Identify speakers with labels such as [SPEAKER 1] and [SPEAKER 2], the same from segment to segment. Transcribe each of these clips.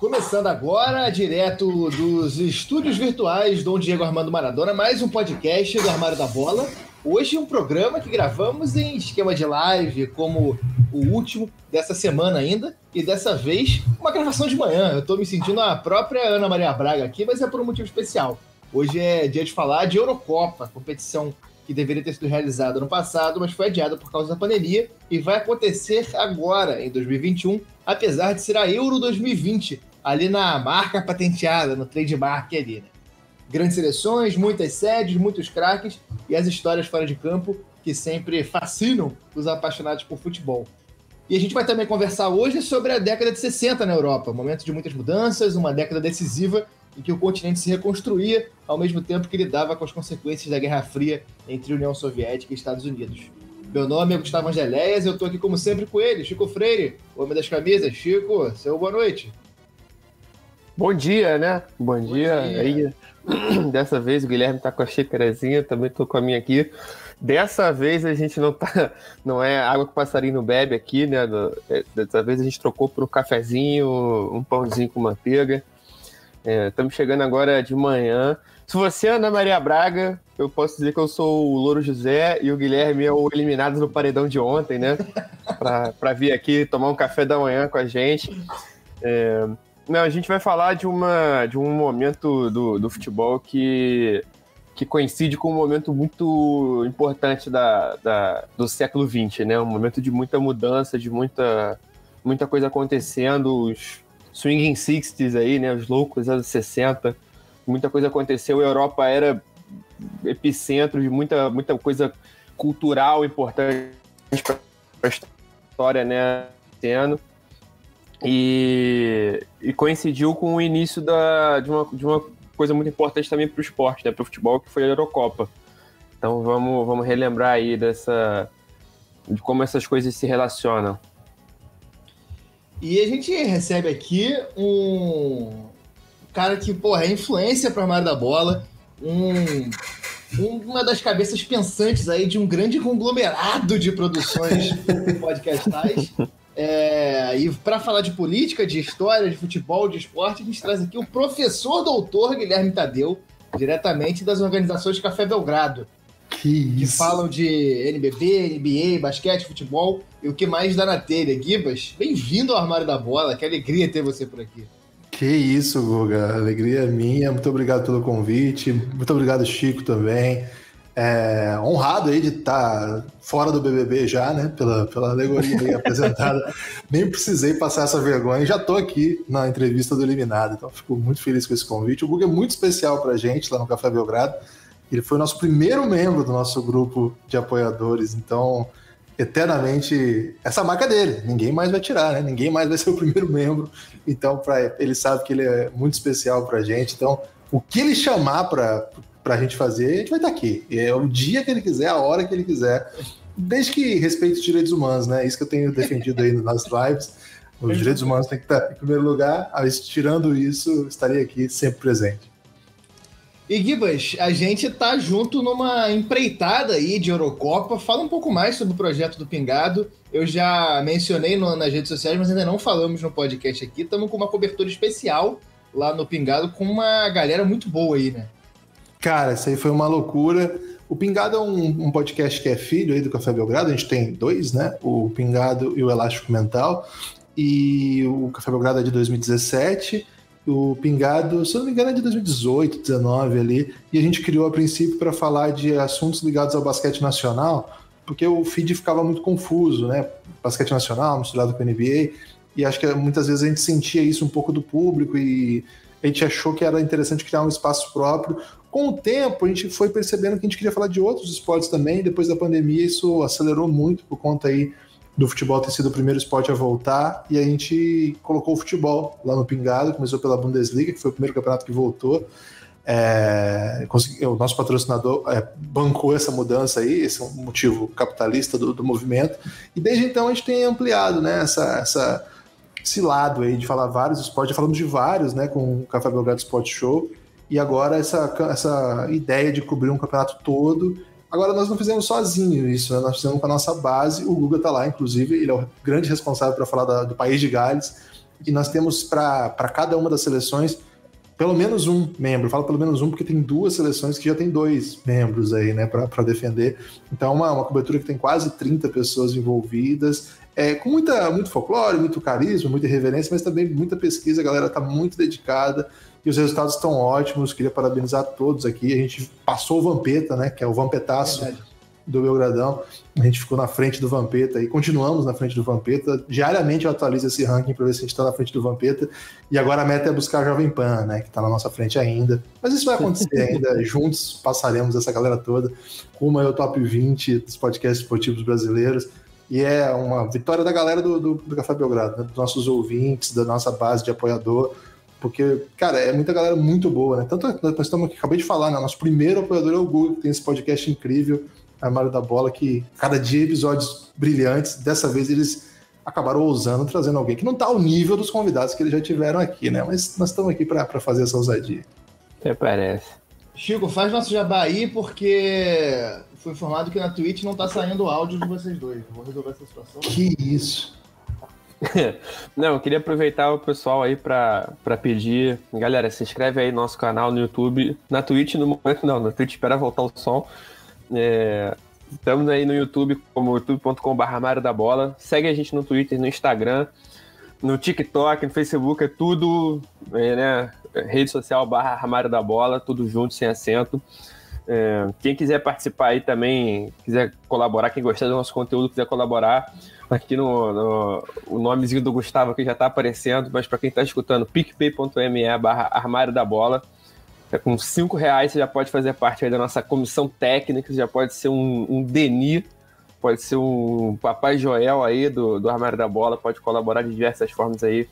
[SPEAKER 1] Começando agora, direto dos estúdios virtuais Dom Diego Armando Maradona, mais um podcast do Armário da Bola. Hoje um programa que gravamos em esquema de live, como o último dessa semana ainda, e dessa vez uma gravação de manhã. Eu tô me sentindo a própria Ana Maria Braga aqui, mas é por um motivo especial. Hoje é dia de falar de Eurocopa, competição que deveria ter sido realizada no passado, mas foi adiada por causa da pandemia e vai acontecer agora, em 2021, apesar de ser a Euro 2020, ali na marca patenteada, no trademark ali, né? Grandes seleções, muitas sedes, muitos craques e as histórias fora de campo que sempre fascinam os apaixonados por futebol. E a gente vai também conversar hoje sobre a década de 60 na Europa, um momento de muitas mudanças, uma década decisiva em que o continente se reconstruía ao mesmo tempo que lidava com as consequências da Guerra Fria entre União Soviética e Estados Unidos. Meu nome é Gustavo Angeléias e eu estou aqui como sempre com ele, Chico Freire, homem das camisas. Chico, seu boa noite.
[SPEAKER 2] Bom dia, né? Bom, Bom dia. dia. Aí, dessa vez o Guilherme tá com a xícarazinha, também tô com a minha aqui. Dessa vez a gente não tá, não é água que o passarinho bebe aqui, né? É, dessa vez a gente trocou por um cafezinho, um pãozinho com manteiga. É, estamos chegando agora de manhã. Se você é Ana Maria Braga, eu posso dizer que eu sou o Louro José e o Guilherme é o eliminado no paredão de ontem, né? Para vir aqui tomar um café da manhã com a gente. É, não, a gente vai falar de, uma, de um momento do, do futebol que, que coincide com um momento muito importante da, da, do século XX, né? Um momento de muita mudança, de muita, muita coisa acontecendo, os swinging 60s aí, né? Os loucos anos 60, muita coisa aconteceu, a Europa era epicentro de muita, muita coisa cultural importante para a história, né? E, e coincidiu com o início da, de, uma, de uma coisa muito importante também para o esporte, né, para o futebol, que foi a Eurocopa. Então vamos, vamos relembrar aí dessa de como essas coisas se relacionam.
[SPEAKER 1] E a gente recebe aqui um cara que, porra, é influência para a Armário da Bola, um, uma das cabeças pensantes aí de um grande conglomerado de produções podcastais. É, e para falar de política, de história, de futebol, de esporte, a gente traz aqui o professor doutor Guilherme Tadeu, diretamente das organizações Café Belgrado. Que, que falam de NBB, NBA, basquete, futebol e o que mais dá na telha. Gibas, bem-vindo ao Armário da Bola, que alegria ter você por aqui.
[SPEAKER 3] Que isso, Guga, alegria minha, muito obrigado pelo convite, muito obrigado, Chico, também. É, honrado aí de estar tá fora do BBB já, né? Pela, pela alegoria apresentada. Nem precisei passar essa vergonha. Já estou aqui na entrevista do Eliminado, então fico muito feliz com esse convite. O Google é muito especial para gente lá no Café Belgrado. Ele foi o nosso primeiro membro do nosso grupo de apoiadores, então eternamente essa marca dele. Ninguém mais vai tirar, né? Ninguém mais vai ser o primeiro membro. Então, pra, ele sabe que ele é muito especial para a gente. Então, o que ele chamar para para a gente fazer, a gente vai estar tá aqui. É o dia que ele quiser, a hora que ele quiser, desde que respeite os direitos humanos, né? Isso que eu tenho defendido aí nas lives. Os direitos humanos têm que estar em primeiro lugar, mas tirando isso, estaria aqui sempre presente.
[SPEAKER 1] E Gibas, a gente está junto numa empreitada aí de Eurocopa. Fala um pouco mais sobre o projeto do Pingado. Eu já mencionei no, nas redes sociais, mas ainda não falamos no podcast aqui. Estamos com uma cobertura especial lá no Pingado com uma galera muito boa aí, né?
[SPEAKER 3] Cara, isso aí foi uma loucura. O Pingado é um, um, podcast que é filho aí do Café Belgrado, a gente tem dois, né? O Pingado e o Elástico Mental. E o Café Belgrado é de 2017, o Pingado, se eu não me engano, é de 2018, 2019 ali. E a gente criou a princípio para falar de assuntos ligados ao basquete nacional, porque o feed ficava muito confuso, né? Basquete nacional misturado com NBA. E acho que muitas vezes a gente sentia isso um pouco do público e a gente achou que era interessante criar um espaço próprio. Com o tempo, a gente foi percebendo que a gente queria falar de outros esportes também. Depois da pandemia, isso acelerou muito por conta aí do futebol ter sido o primeiro esporte a voltar. E a gente colocou o futebol lá no Pingado, começou pela Bundesliga, que foi o primeiro campeonato que voltou. É, o nosso patrocinador é, bancou essa mudança aí, esse é um motivo capitalista do, do, movimento. E desde então a gente tem ampliado né, essa, essa, esse lado aí de falar vários esportes, já falamos de vários né, com o Café Belgrado Sport Show. E agora essa, essa ideia de cobrir um campeonato todo. Agora nós não fizemos sozinho isso, né? nós fizemos com a nossa base. O Guga está lá, inclusive, ele é o grande responsável para falar da, do país de Gales. e nós temos para cada uma das seleções pelo menos um membro. Falo pelo menos um porque tem duas seleções que já tem dois membros aí, né, para defender. Então, é uma, uma cobertura que tem quase 30 pessoas envolvidas, é, com muita, muito folclore, muito carisma, muita irreverência, mas também muita pesquisa. A galera está muito dedicada e os resultados estão ótimos. Queria parabenizar todos aqui. A gente passou o Vampeta, né, que é o Vampetaço. Verdade do Belgradão. A gente ficou na frente do Vampeta e continuamos na frente do Vampeta. Diariamente eu atualizo esse ranking para ver se a gente está na frente do Vampeta. E agora a meta é buscar a Jovem Pan, né? Que está na nossa frente ainda. Mas isso vai acontecer ainda. Juntos passaremos essa galera toda. Rumo ao top 20 dos podcasts esportivos brasileiros. E é uma vitória da galera do, do, do Café Belgrado, né? dos nossos ouvintes, da nossa base de apoiador. Porque, cara, é muita galera muito boa, né? Tanto nós estamos acabei de falar, né? Nosso primeiro apoiador é o Google, que tem esse podcast incrível Armário da Bola, que cada dia episódios brilhantes. Dessa vez eles acabaram ousando, trazendo alguém que não está ao nível dos convidados que eles já tiveram aqui, né? Mas nós estamos aqui para fazer essa ousadia.
[SPEAKER 2] Até parece.
[SPEAKER 1] Chico, faz nosso jabá aí, porque foi informado que na Twitch não está saindo o áudio de vocês dois. Vou resolver essa situação.
[SPEAKER 3] Que isso.
[SPEAKER 2] Não, eu queria aproveitar o pessoal aí para pedir. Galera, se inscreve aí no nosso canal no YouTube. Na Twitch, no momento não, na Twitch espera voltar o som. É, estamos aí no YouTube, como youtube.com.br Armário da Bola. Segue a gente no Twitter, no Instagram, no TikTok, no Facebook, é tudo, é, né? Rede social barra Armário da Bola, tudo junto, sem acento. É, quem quiser participar aí também, quiser colaborar, quem gostar do nosso conteúdo, quiser colaborar, aqui no, no o nomezinho do Gustavo aqui já está aparecendo, mas para quem está escutando, picpay.me barra Armário da Bola. É, com cinco reais você já pode fazer parte da nossa comissão técnica, já pode ser um, um pode ser um Papai Joel aí do, do Armário da Bola, pode colaborar de diversas formas aí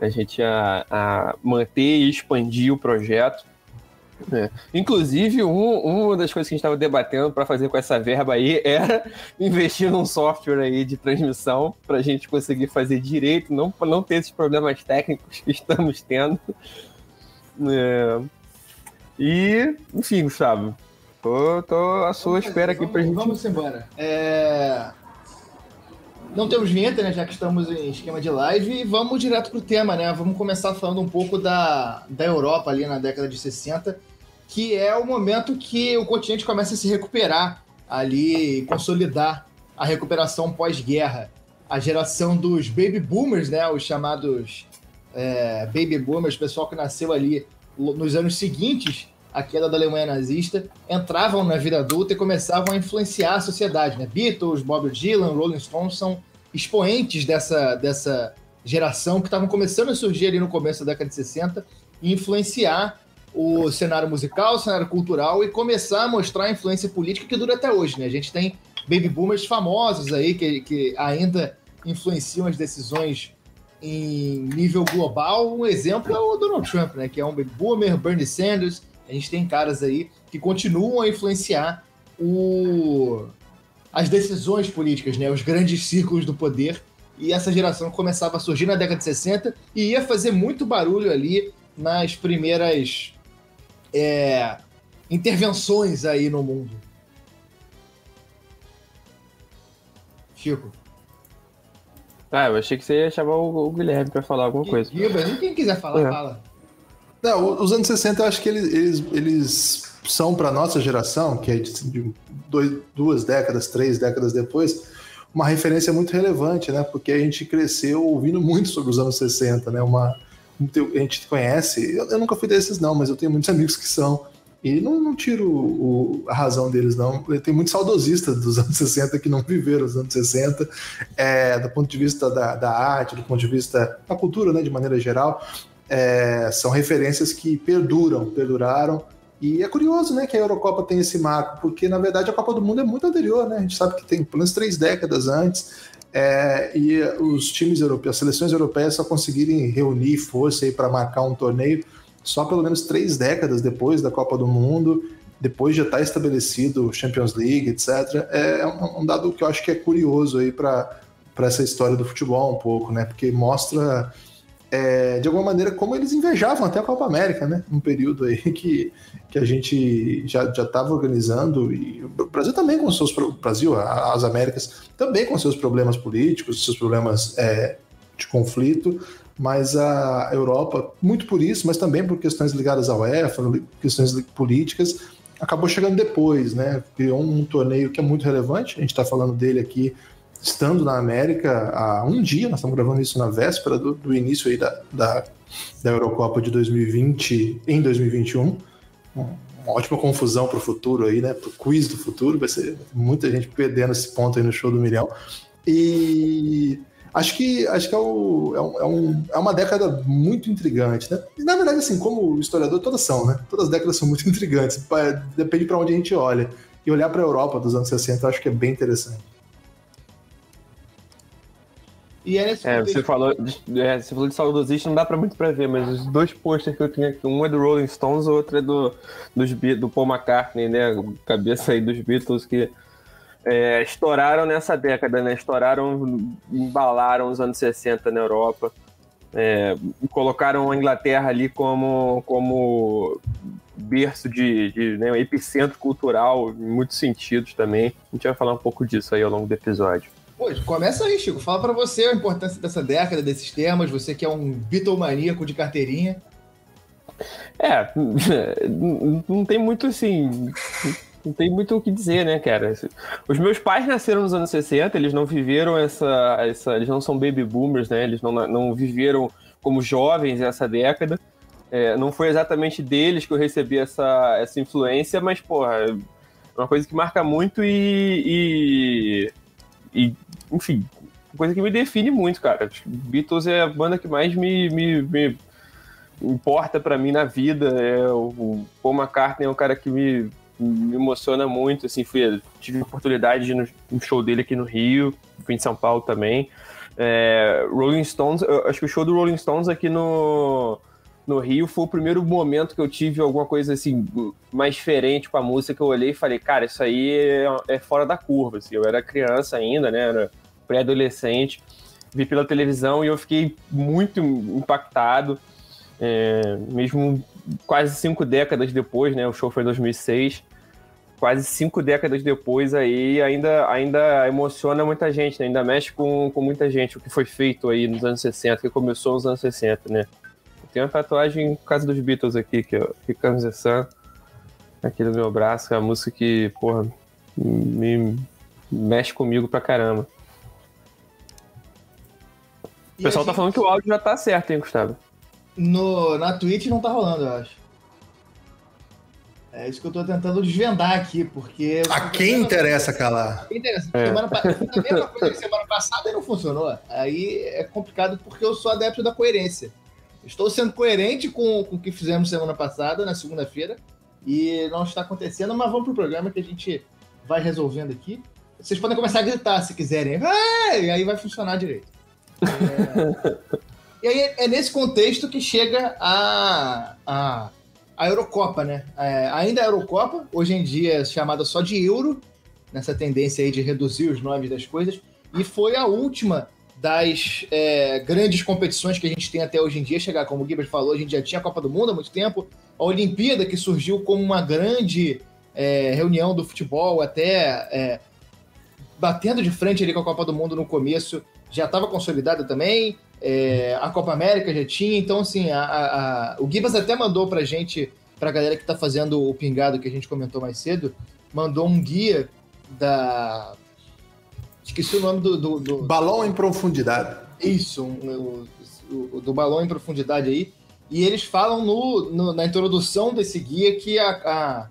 [SPEAKER 2] a gente a, a manter e expandir o projeto. É. Inclusive, um, uma das coisas que a gente estava debatendo para fazer com essa verba aí era investir num software aí de transmissão para a gente conseguir fazer direito, não, não ter esses problemas técnicos que estamos tendo. É. E, enfim, Gustavo, tô, tô à sua vamos espera aqui pra gente.
[SPEAKER 1] Vamos embora. É... Não temos vinheta, né? Já que estamos em esquema de live, e vamos direto pro tema, né? Vamos começar falando um pouco da, da Europa ali na década de 60, que é o momento que o continente começa a se recuperar ali, consolidar a recuperação pós-guerra. A geração dos baby boomers, né? Os chamados é, baby boomers, pessoal que nasceu ali nos anos seguintes à queda da Alemanha nazista, entravam na vida adulta e começavam a influenciar a sociedade. Né? Beatles, Bob Dylan, Rolling Stones são expoentes dessa, dessa geração que estavam começando a surgir ali no começo da década de 60 e influenciar o cenário musical, o cenário cultural e começar a mostrar a influência política que dura até hoje. Né? A gente tem baby boomers famosos aí que, que ainda influenciam as decisões em nível global, um exemplo é o Donald Trump, né? Que é um baby boomer, Bernie Sanders. A gente tem caras aí que continuam a influenciar o... as decisões políticas, né? Os grandes círculos do poder. E essa geração começava a surgir na década de 60 e ia fazer muito barulho ali nas primeiras é, intervenções aí no mundo. Chico.
[SPEAKER 2] Ah, eu achei que você ia chamar o, o Guilherme para falar alguma coisa.
[SPEAKER 1] Guilherme, quem quiser falar, é. fala.
[SPEAKER 3] Não, os anos 60 eu acho que eles, eles, eles são para nossa geração, que é de dois, duas décadas, três décadas depois, uma referência muito relevante, né? Porque a gente cresceu ouvindo muito sobre os anos 60, né? Uma, a gente conhece, eu, eu nunca fui desses não, mas eu tenho muitos amigos que são. E não, não tiro o, a razão deles, não. Tem muitos saudosistas dos anos 60 que não viveram os anos 60, é, do ponto de vista da, da, arte, do ponto de vista da cultura, né, de maneira geral. É, são referências que perduram, perduraram. E é curioso, né, que a Eurocopa tem esse marco, porque na verdade a Copa do Mundo é muito anterior, né? A gente sabe que tem pelo menos três décadas antes. É, e os times europeus, as seleções europeias só conseguirem reunir força para marcar um torneio só pelo menos três décadas depois da Copa do Mundo, depois de estar estabelecido Champions League, etc. É um, dado que eu acho que é curioso aí para essa história do futebol um pouco, né? Porque mostra é, de alguma maneira como eles invejavam até a Copa América, né? Um período aí que, que a gente já estava organizando e o Brasil também com seus Brasil, as Américas também com seus problemas políticos, seus problemas é, de conflito, mas a Europa, muito por isso, mas também por questões ligadas ao UEFA, questões políticas, acabou chegando depois, né? Criou um torneio que é muito relevante, a gente está falando dele aqui estando na América há um dia, nós estamos gravando isso na véspera do, do início aí da, da, da, Eurocopa de 2020 em 2021. Uma ótima confusão para o futuro aí, né? Para o quiz do futuro, vai ser muita gente perdendo esse ponto aí no show do Milhão. E Acho que, acho que é, o, é, um, é, um, é, uma década muito intrigante, né? E, na verdade, assim, como historiador, todas são, né? Todas as décadas são muito intrigantes, depende para onde a gente olha. E olhar para a Europa dos anos 60 eu acho que é bem interessante.
[SPEAKER 2] E é, é você, falou, é, você falou de saudosista, não dá pra muito pra ver, mas os dois posters que eu tinha aqui, um é do Rolling Stones, o outro é do, dos, do Paul McCartney, né? Cabeça aí dos Beatles, que é, estouraram nessa década, né? Estouraram, embalaram os anos 60 na Europa. É, colocaram a Inglaterra ali como, como berço de, de né, um epicentro cultural em muitos sentidos também. A gente vai falar um pouco disso aí ao longo do episódio.
[SPEAKER 1] Pois, começa aí, Chico. Fala para você a importância dessa década, desses temas, você que é um Beatlemaníaco de carteirinha.
[SPEAKER 2] É, não tem muito assim não tem muito o que dizer, né, cara? Os meus pais nasceram nos anos 60, eles não viveram essa. essa eles não são baby boomers, né? Eles não, não viveram como jovens essa década. É, não foi exatamente deles que eu recebi essa, essa influência, mas, porra, é uma coisa que marca muito e, e, e enfim, coisa que me define muito, cara. Beatles é a banda que mais me, me, me importa para mim na vida. É, o Paul McCartney é um cara que me me emociona muito, assim, fui, tive a oportunidade de ir no, show dele aqui no Rio, fui em São Paulo também. É, Rolling Stones, acho que o show do Rolling Stones aqui no, no Rio foi o primeiro momento que eu tive alguma coisa assim mais diferente com a música eu olhei e falei, cara, isso aí é, é fora da curva. Assim. Eu era criança ainda, né? Era pré-adolescente, vi pela televisão e eu fiquei muito impactado. É, mesmo quase cinco décadas depois, né? O show foi em 2006 quase cinco décadas depois aí ainda, ainda emociona muita gente, né? ainda mexe com, com muita gente o que foi feito aí nos anos 60, que começou nos anos 60, né? Tem uma tatuagem por causa dos Beatles aqui, que é Ricans the Sun, aqui no meu braço, é a música que, porra, me mexe comigo pra caramba. O pessoal tá falando que o áudio já tá certo, hein, Gustavo?
[SPEAKER 1] No, na Twitch não tá rolando, eu acho. É isso que eu estou tentando desvendar aqui, porque.
[SPEAKER 3] A quem interessa calar? Quem interessa?
[SPEAKER 1] É. Semana, a mesma coisa que semana passada e não funcionou. Aí é complicado porque eu sou adepto da coerência. Estou sendo coerente com, com o que fizemos semana passada, na segunda-feira, e não está acontecendo, mas vamos pro programa que a gente vai resolvendo aqui. Vocês podem começar a gritar se quiserem. E aí vai funcionar direito. É... e aí é nesse contexto que chega a, a a Eurocopa, né? É, ainda a Eurocopa, hoje em dia é chamada só de Euro, nessa tendência aí de reduzir os nomes das coisas, e foi a última das é, grandes competições que a gente tem até hoje em dia chegar. Como o Gibas falou, a gente já tinha a Copa do Mundo há muito tempo, a Olimpíada, que surgiu como uma grande é, reunião do futebol, até é, batendo de frente ali com a Copa do Mundo no começo, já estava consolidada também. É, a Copa América já tinha, então assim, a, a, a, o Gibas até mandou pra gente, pra galera que tá fazendo o pingado que a gente comentou mais cedo, mandou um guia da. Esqueci o nome do. do, do...
[SPEAKER 3] Balão em profundidade.
[SPEAKER 1] Isso, um, o, o, do balão em profundidade aí. E eles falam no, no, na introdução desse guia que a,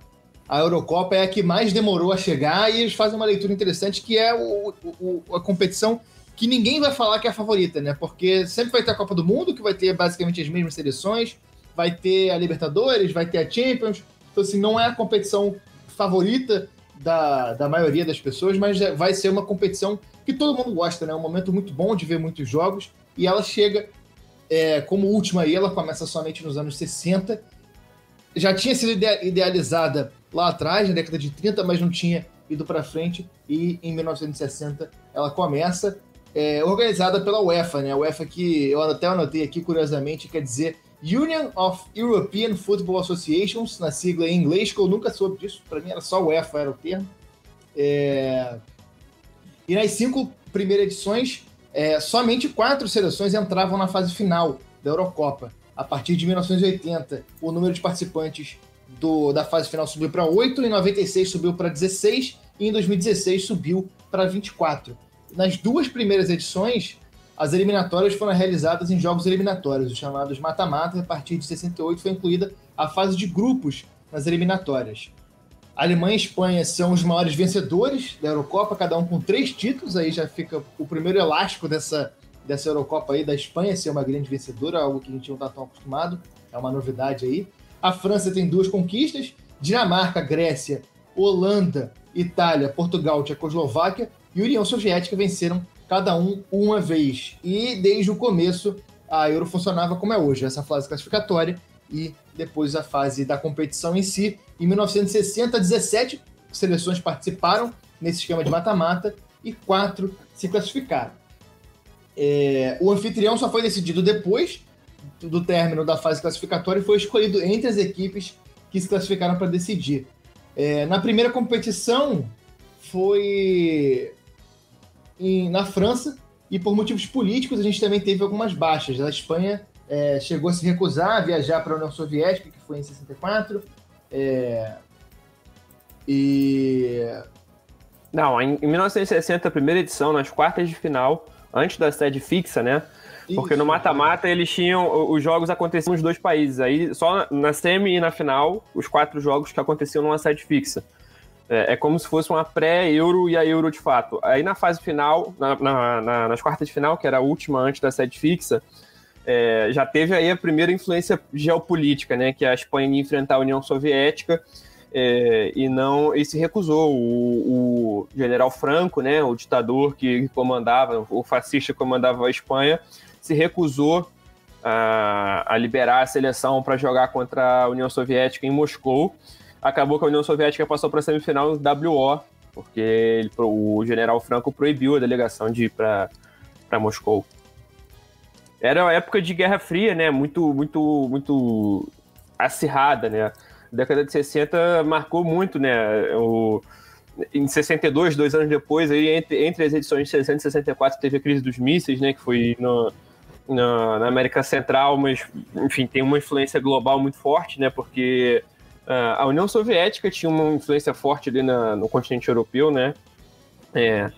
[SPEAKER 1] a, Eurocopa é a que mais demorou a chegar e eles fazem uma leitura interessante que é o, o, a competição que ninguém vai falar que é a favorita, né? Porque sempre vai ter a Copa do Mundo, que vai ter basicamente as mesmas seleções, vai ter a Libertadores, vai ter a Champions. Então, assim, não é a competição favorita da, da maioria das pessoas, mas é, vai ser uma competição que todo mundo gosta, né? É um momento muito bom de ver muitos jogos. E ela chega é, como última aí, ela começa somente nos anos 60. Já tinha sido idealizada lá atrás, na década de 30, mas não tinha ido para frente. E em 1960 ela começa é, organizada pela UEFA, né? A UEFA que eu até anotei aqui curiosamente quer dizer Union of European Football Associations, na sigla em inglês, que eu nunca soube disso, para mim era só UEFA era o termo. É... E nas cinco primeiras edições, é, somente quatro seleções entravam na fase final da Eurocopa. A partir de 1980, o número de participantes do, da fase final subiu para 8, em 96 subiu para 16 e em 2016 subiu para 24. Nas duas primeiras edições, as eliminatórias foram realizadas em jogos eliminatórios, os chamados mata-mata, a partir de 68 foi incluída a fase de grupos nas eliminatórias. A Alemanha e a Espanha são os maiores vencedores da Eurocopa, cada um com três títulos, aí já fica o primeiro elástico dessa, dessa Eurocopa aí, da Espanha ser uma grande vencedora, algo que a gente não está tão acostumado, é uma novidade aí. A França tem duas conquistas, Dinamarca, Grécia, Holanda, Itália, Portugal, Tchecoslováquia e União Soviética venceram cada um uma vez. E desde o começo a Euro funcionava como é hoje, essa fase classificatória e depois a fase da competição em si. Em 1960, 17 seleções participaram nesse esquema de mata-mata e quatro se classificaram. É, o anfitrião só foi decidido depois do término da fase classificatória e foi escolhido entre as equipes que se classificaram para decidir. É, na primeira competição foi em, na França e por motivos políticos a gente também teve algumas baixas. A Espanha é, chegou a se recusar a viajar para a União Soviética, que foi em 64. É, e.
[SPEAKER 2] Não, em, em 1960, a primeira edição, nas quartas de final, antes da sede fixa, né? Porque Isso. no mata-mata eles tinham. Os jogos aconteciam nos dois países. Aí só na semi e na final, os quatro jogos que aconteciam numa sede fixa. É, é como se fosse uma pré-euro e a euro de fato. Aí na fase final, na, na, na, nas quartas de final, que era a última antes da sede fixa, é, já teve aí a primeira influência geopolítica, né? Que a Espanha ia enfrentar a União Soviética. É, e não e se recusou o, o, general Franco, né, o ditador que comandava, o fascista que comandava a Espanha, se recusou a, a liberar a seleção para jogar contra a União Soviética em Moscou acabou que a União Soviética passou para a semifinal WO, porque ele, o general Franco proibiu a delegação de ir para Moscou. Era uma época de Guerra Fria, né? Muito, muito, muito acirrada, né? A década de 60 marcou muito, né? O, em 62, dois anos depois, aí, entre, entre as edições de 60 e 64, teve a crise dos mísseis, né? Que foi no, na, na América Central, mas, enfim, tem uma influência global muito forte, né? Porque a União Soviética tinha uma influência forte ali na, no continente europeu, né? É,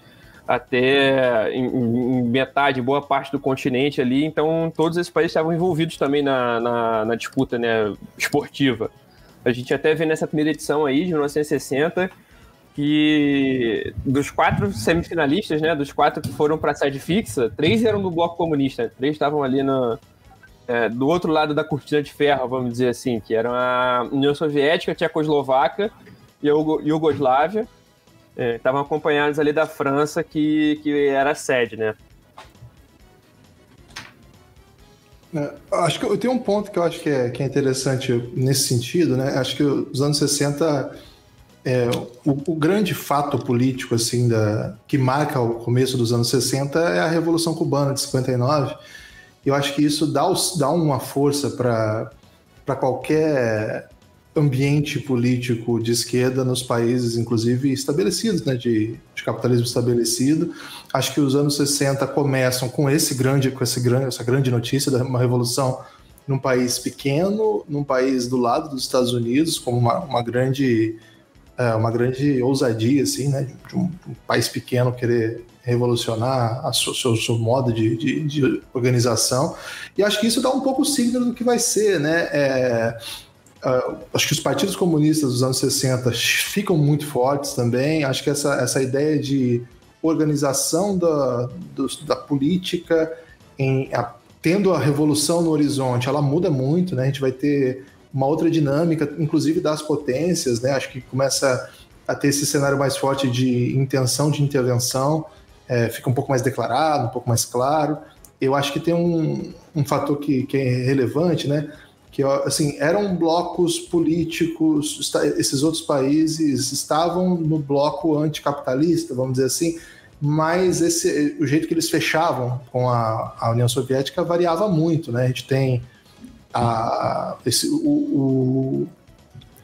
[SPEAKER 2] até em, em, metade, boa parte do continente ali, então todos esses países estavam envolvidos também na, na, na, disputa né, esportiva. A gente até vê nessa primeira edição aí, de 1960, que dos quatro semifinalistas, né, dos quatro que foram para a sede fixa, três eram do bloco comunista, três estavam ali na, é, do outro lado da cortina de ferro, vamos dizer assim, que eram a União Soviética, a Tchecoslováquia e a Iugoslávia. É, estavam acompanhados ali da França, que, que era a sede, né?
[SPEAKER 3] É, acho que eu tenho um ponto que eu acho que é, que é interessante nesse sentido, né? Acho que os anos 60, é, o, o, grande fato político assim da, que marca o começo dos anos 60 é a Revolução Cubana de 59, eu acho que isso dá, dá uma força para qualquer ambiente político de esquerda nos países, inclusive estabelecidos, né, de, de, capitalismo estabelecido. Acho que os anos 60 começam com esse grande, com esse grande, essa grande notícia da uma revolução num país pequeno, num país do lado dos Estados Unidos, como uma, uma grande é, uma grande ousadia, assim, né, de um, um país pequeno querer revolucionar o seu, seu, modo de, de, de, organização. E acho que isso dá um pouco o signo do que vai ser, né? É, uh, acho que os partidos comunistas dos anos 60 ficam muito fortes também. Acho que essa, essa ideia de organização da, do, da política em, a, tendo a revolução no horizonte, ela muda muito, né? A gente vai ter uma outra dinâmica, inclusive das potências, né? Acho que começa a ter esse cenário mais forte de intenção de intervenção é, fica um pouco mais declarado, um pouco mais claro. Eu acho que tem um, um fator que, que é relevante, né? Que assim eram blocos políticos, esses outros países estavam no bloco anticapitalista, vamos dizer assim, mas esse, o jeito que eles fechavam com a, a União Soviética variava muito, né? A gente tem a, esse, o, o,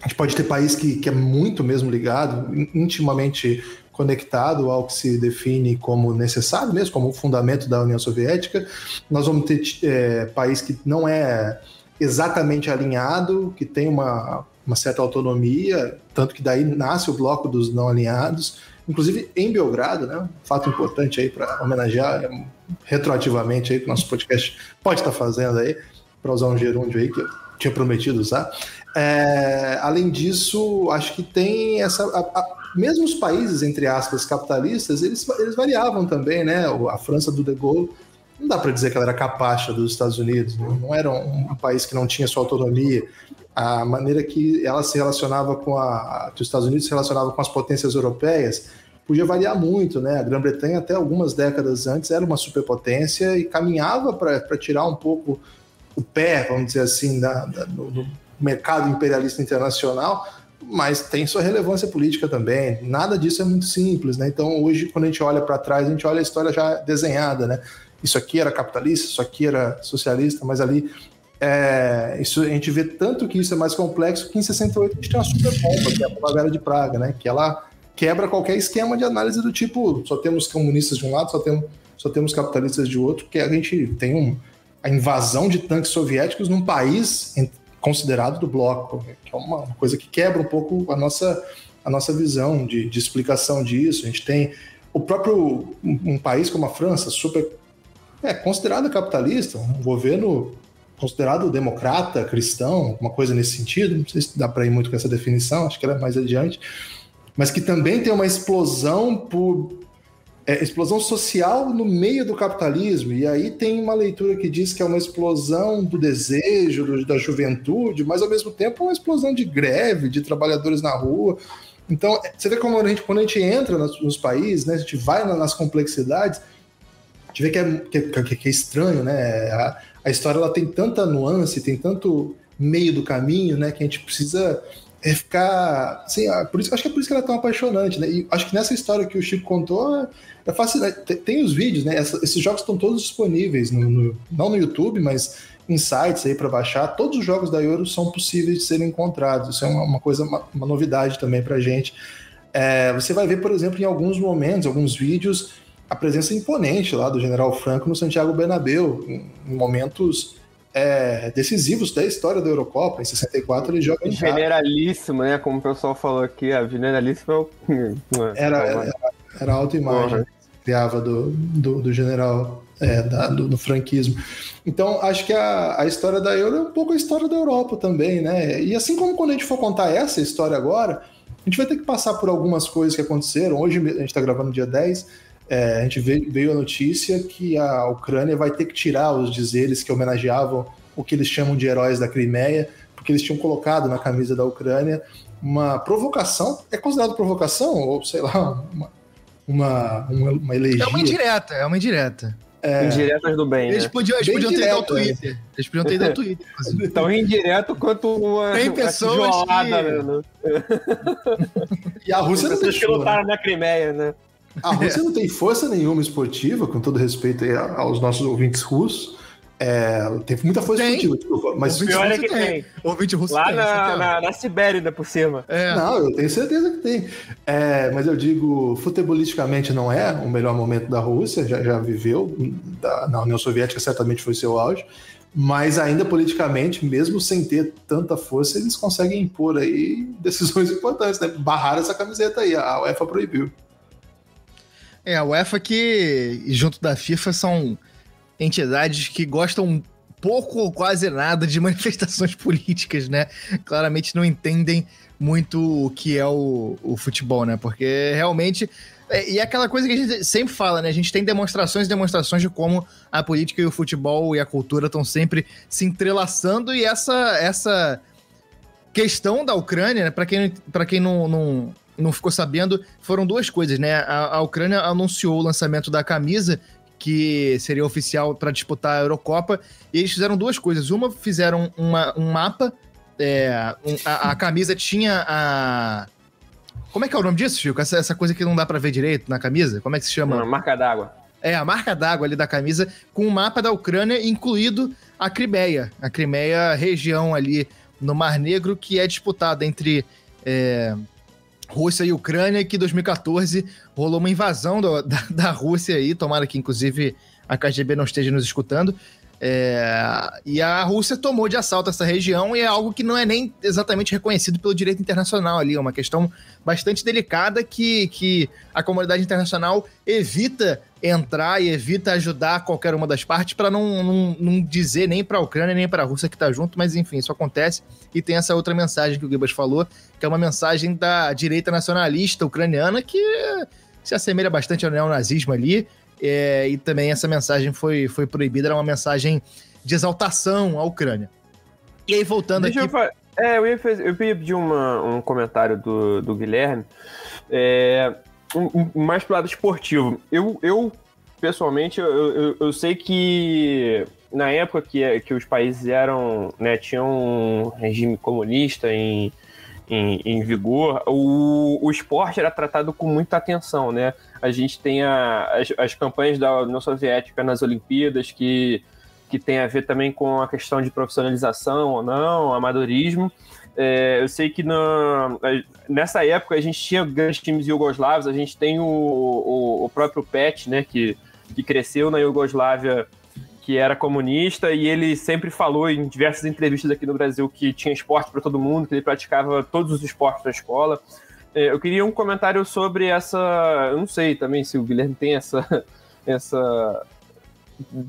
[SPEAKER 3] a gente pode ter país que, que é muito mesmo ligado, intimamente conectado ao que se define como necessário mesmo, como fundamento da União Soviética. Nós vamos ter é, país que não é exatamente alinhado, que tem uma, uma certa autonomia, tanto que daí nasce o bloco dos não alinhados, inclusive em Belgrado, né? Um fato importante aí para homenagear é, retroativamente aí que o nosso podcast pode estar fazendo aí, para usar um gerúndio aí que eu tinha prometido usar. É, além disso, acho que tem essa. A, a, mesmo os países, entre aspas, capitalistas, eles, eles variavam também, né? A França do De Gaulle, não dá para dizer que ela era capacha dos Estados Unidos, não, não era um, um, país que não tinha sua autonomia. A maneira que ela se relacionava com a. que os Estados Unidos se relacionavam com as potências europeias podia variar muito, né? A Grã-Bretanha, até algumas décadas antes, era uma superpotência e caminhava para tirar um pouco o pé, vamos dizer assim, da, da, no, no mercado imperialista internacional, mas tem sua relevância política também. Nada disso é muito simples, né? Então, hoje, quando a gente olha para trás, a gente olha a história já desenhada, né? Isso aqui era capitalista, isso aqui era socialista, mas ali é, isso, a gente vê tanto que isso é mais complexo que em 68 a gente tem uma super bomba, que é a Primavera de Praga, né? Que ela quebra qualquer esquema de análise do tipo, só temos comunistas de um lado, só temos, só temos capitalistas de outro, que a gente tem um, a invasão de tanques soviéticos num país considerado do bloco, que é uma coisa que quebra um pouco a nossa, a nossa visão de, de explicação disso. A gente tem o próprio um, um país como a França, super é considerado capitalista, um governo considerado democrata, cristão, uma coisa nesse sentido. Não sei se dá para ir muito com essa definição, acho que era mais adiante, mas que também tem uma explosão por é, explosão social no meio do capitalismo. E aí tem uma leitura que diz que é uma explosão do desejo, do, da juventude, mas ao mesmo tempo uma explosão de greve, de trabalhadores na rua. Então, é, você vê como a gente, quando a gente entra nos, nos países, né, a gente vai nas complexidades, a gente vê que é, que, que é estranho, né? A, a, história ela tem tanta nuance, tem tanto meio do caminho, né, que a gente precisa é ficar. Assim, por isso, acho que é por isso que ela é tão apaixonante, né? E acho que nessa história que o Chico contou é, fascinante. Tem, tem os vídeos, né? Essa, esses jogos estão todos disponíveis, no, no, não no YouTube, mas em sites aí para baixar. Todos os jogos da Euro são possíveis de serem encontrados. Isso é uma, uma coisa, uma, uma, novidade também para gente. É, você vai ver, por exemplo, em alguns momentos, alguns vídeos, a presença imponente lá do General Franco no Santiago Bernabéu, em momentos é, decisivos da história da Eurocopa. Em 64 ele joga em
[SPEAKER 2] Generalíssimo, né? Como o pessoal falou aqui, a generalíssima é o...
[SPEAKER 3] era, era, era a autoimagem que criava do, do, do general é, da, do, do, franquismo. Então, acho que a, a história da Euro é um pouco a história da Europa também, né? E assim como quando a gente for contar essa história agora, a gente vai ter que passar por algumas coisas que aconteceram. Hoje a gente está gravando dia 10, é, a gente veio, veio, a notícia que a Ucrânia vai ter que tirar os dizeres que homenageavam o que eles chamam de heróis da Crimeia, porque eles tinham colocado na camisa da Ucrânia uma provocação. É considerado provocação? Ou sei lá, uma, uma, uma, uma elegia?
[SPEAKER 1] É uma indireta, é uma indireta.
[SPEAKER 2] É... Indiretas do bem.
[SPEAKER 1] Eles
[SPEAKER 2] né?
[SPEAKER 1] podiam, eles podiam ter ido ao Twitter. É. Eles podiam ter ido ao Twitter.
[SPEAKER 2] Tão indireto quanto uma.
[SPEAKER 1] Tem pessoas que... né?
[SPEAKER 3] E a Rússia
[SPEAKER 2] não deixou. que lutaram né? na Crimeia, né?
[SPEAKER 3] A Rússia não tem força nenhuma esportiva, com todo respeito aos nossos ouvintes russos. É, tem muita força tem. esportiva, desculpa. Mas
[SPEAKER 2] pior é que tem. tem.
[SPEAKER 1] Ouvinte russo
[SPEAKER 2] Lá tem, na, na, na, Sibéria, ainda por cima.
[SPEAKER 3] É. Não, eu tenho certeza que tem. É, mas eu digo, futebolisticamente não é o melhor momento da Rússia, já, já viveu. Da, na União Soviética certamente foi seu auge. Mas ainda politicamente, mesmo sem ter tanta força, eles conseguem impor aí decisões importantes, né? Barrar essa camiseta aí, a UEFA proibiu.
[SPEAKER 1] É, a UEFA que, junto da FIFA, são entidades que gostam pouco ou quase nada de manifestações políticas, né? Claramente não entendem muito o que é o, o futebol, né? Porque realmente. É, e é aquela coisa que a gente sempre fala, né? A gente tem demonstrações e demonstrações de como a política e o futebol e a cultura estão sempre se entrelaçando e essa, essa questão da Ucrânia, né? para quem, pra quem não, não não ficou sabendo, foram duas coisas, né? A, a Ucrânia anunciou o lançamento da camisa que seria oficial para disputar a Eurocopa. E eles fizeram duas coisas. Uma, fizeram uma, um mapa. É, um, a, a, camisa tinha a. Como é que é o nome disso, Chico? Essa, essa coisa que não dá para ver direito na camisa? Como é que se chama? Uma
[SPEAKER 2] marca d'água.
[SPEAKER 1] É, a marca d'água ali da camisa, com o um mapa da Ucrânia, incluído a Crimeia. A Crimeia, região ali no Mar Negro, que é disputada entre. É, Rússia e Ucrânia, que em 2014 rolou uma invasão do, da, da Rússia aí, tomara que inclusive a KGB não esteja nos escutando. É, e a Rússia tomou de assalto essa região e é algo que não é nem exatamente reconhecido pelo direito internacional ali. É uma questão bastante delicada que, que a comunidade internacional evita entrar e evita ajudar qualquer uma das partes para não, não, não, dizer nem para a Ucrânia nem para a Rússia que está junto, mas enfim, isso acontece. E tem essa outra mensagem que o Gibas falou, que é uma mensagem da direita nacionalista ucraniana que se assemelha bastante ao neonazismo ali é, e também essa mensagem foi, foi proibida, era uma mensagem de exaltação à Ucrânia. E aí, voltando Deixa aqui.
[SPEAKER 2] Eu, é, eu ia, fazer, eu ia pedir uma, um comentário do, do Guilherme, é, mais pro lado esportivo. Eu, eu pessoalmente, eu, eu, eu, sei que na época que, que os países eram, né, tinham um regime comunista em, em, em vigor, o, o esporte era tratado com muita atenção, né? A gente tem a, as, as campanhas da União Soviética nas Olimpíadas, que, que tem a ver também com a questão de profissionalização ou não, amadorismo. É, eu sei que na, nessa época a gente tinha grandes times iugoslavos, a gente tem o, o, o próprio Pet, né, que, que cresceu na Iugoslávia, que era comunista, e ele sempre falou em diversas entrevistas aqui no Brasil que tinha esporte para todo mundo, que ele praticava todos os esportes na escola. É, eu queria um comentário sobre essa. Eu não sei também se o Guilherme tem essa. essa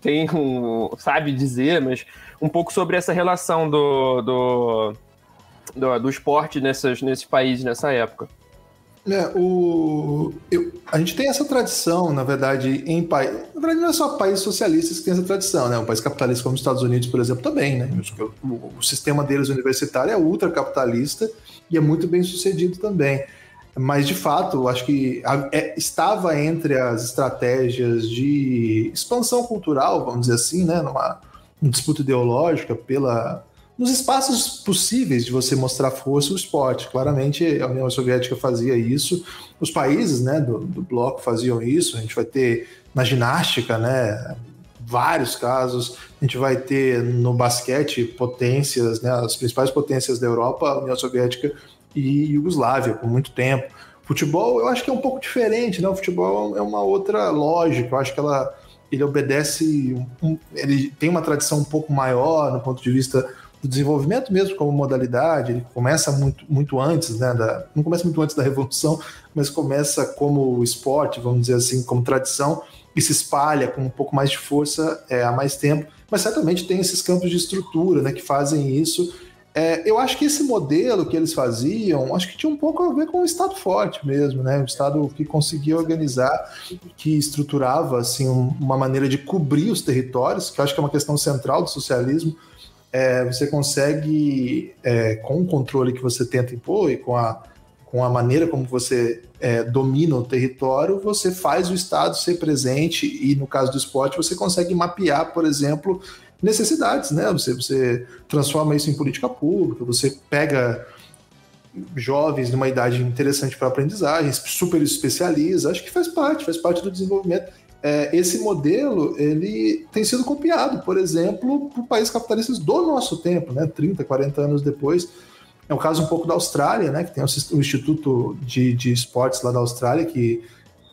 [SPEAKER 2] tem um. sabe dizer, mas um pouco sobre essa relação do, do, do, do esporte nessas, nesses países nessa época.
[SPEAKER 3] É, o, eu, a gente tem essa tradição, na verdade, em países. Na verdade, não é só países socialistas que tem essa tradição, né? Um país capitalista como os Estados Unidos, por exemplo, também, né? O, o sistema deles universitário é ultracapitalista e é muito bem sucedido também. Mas, de fato, acho que é, estava entre as estratégias de expansão cultural, vamos dizer assim, né, numa, numa disputa ideológica pela, nos espaços possíveis de você mostrar força o esporte. Claramente a União Soviética fazia isso, os países né, do, do bloco faziam isso. A gente vai ter na ginástica, né, vários casos. A gente vai ter no basquete potências, né, as principais potências da Europa, União Soviética e Iugoslávia por muito tempo. Futebol, eu acho que é um pouco diferente, né? O futebol é uma outra lógica. Eu acho que ela ele obedece, um, ele tem uma tradição um pouco maior no ponto de vista do desenvolvimento mesmo como modalidade. Ele começa muito, muito antes, né? Da, não começa muito antes da revolução, mas começa como esporte, vamos dizer assim, como tradição e se espalha com um pouco mais de força é, há mais tempo. Mas certamente tem esses campos de estrutura, né? Que fazem isso é, eu acho que esse modelo que eles faziam, acho que tinha um pouco a ver com o Estado forte mesmo, né? O Estado que conseguia organizar, que estruturava assim uma maneira de cobrir os territórios, que eu acho que é uma questão central do socialismo. É, você consegue, é, com o controle que você tenta impor e com a, com a maneira como você é, domina o território, você faz o Estado ser presente e, no caso do esporte, você consegue mapear, por exemplo, necessidades, né? Você, você transforma isso em política pública, você pega jovens numa idade interessante para aprendizagem, super especializa, acho que faz parte, faz parte do desenvolvimento. É, esse modelo ele tem sido copiado, por exemplo, por países capitalistas do nosso tempo, né? 30, 40 anos depois. É o caso um pouco da Austrália, né? Que tem o Instituto de, de Esportes lá da Austrália, que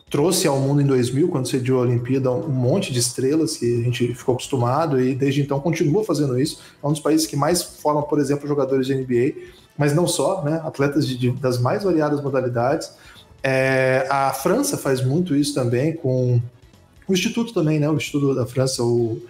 [SPEAKER 3] trouxe ao mundo em 2000, quando sediou a Olimpíada, um monte de estrelas que a gente ficou acostumado e desde então continua fazendo isso. É um dos países que mais forma, por exemplo, jogadores de NBA, mas não só, né? Atletas de, de, das mais variadas modalidades. É, a França faz muito isso também com o Instituto também, né? O Instituto da França, o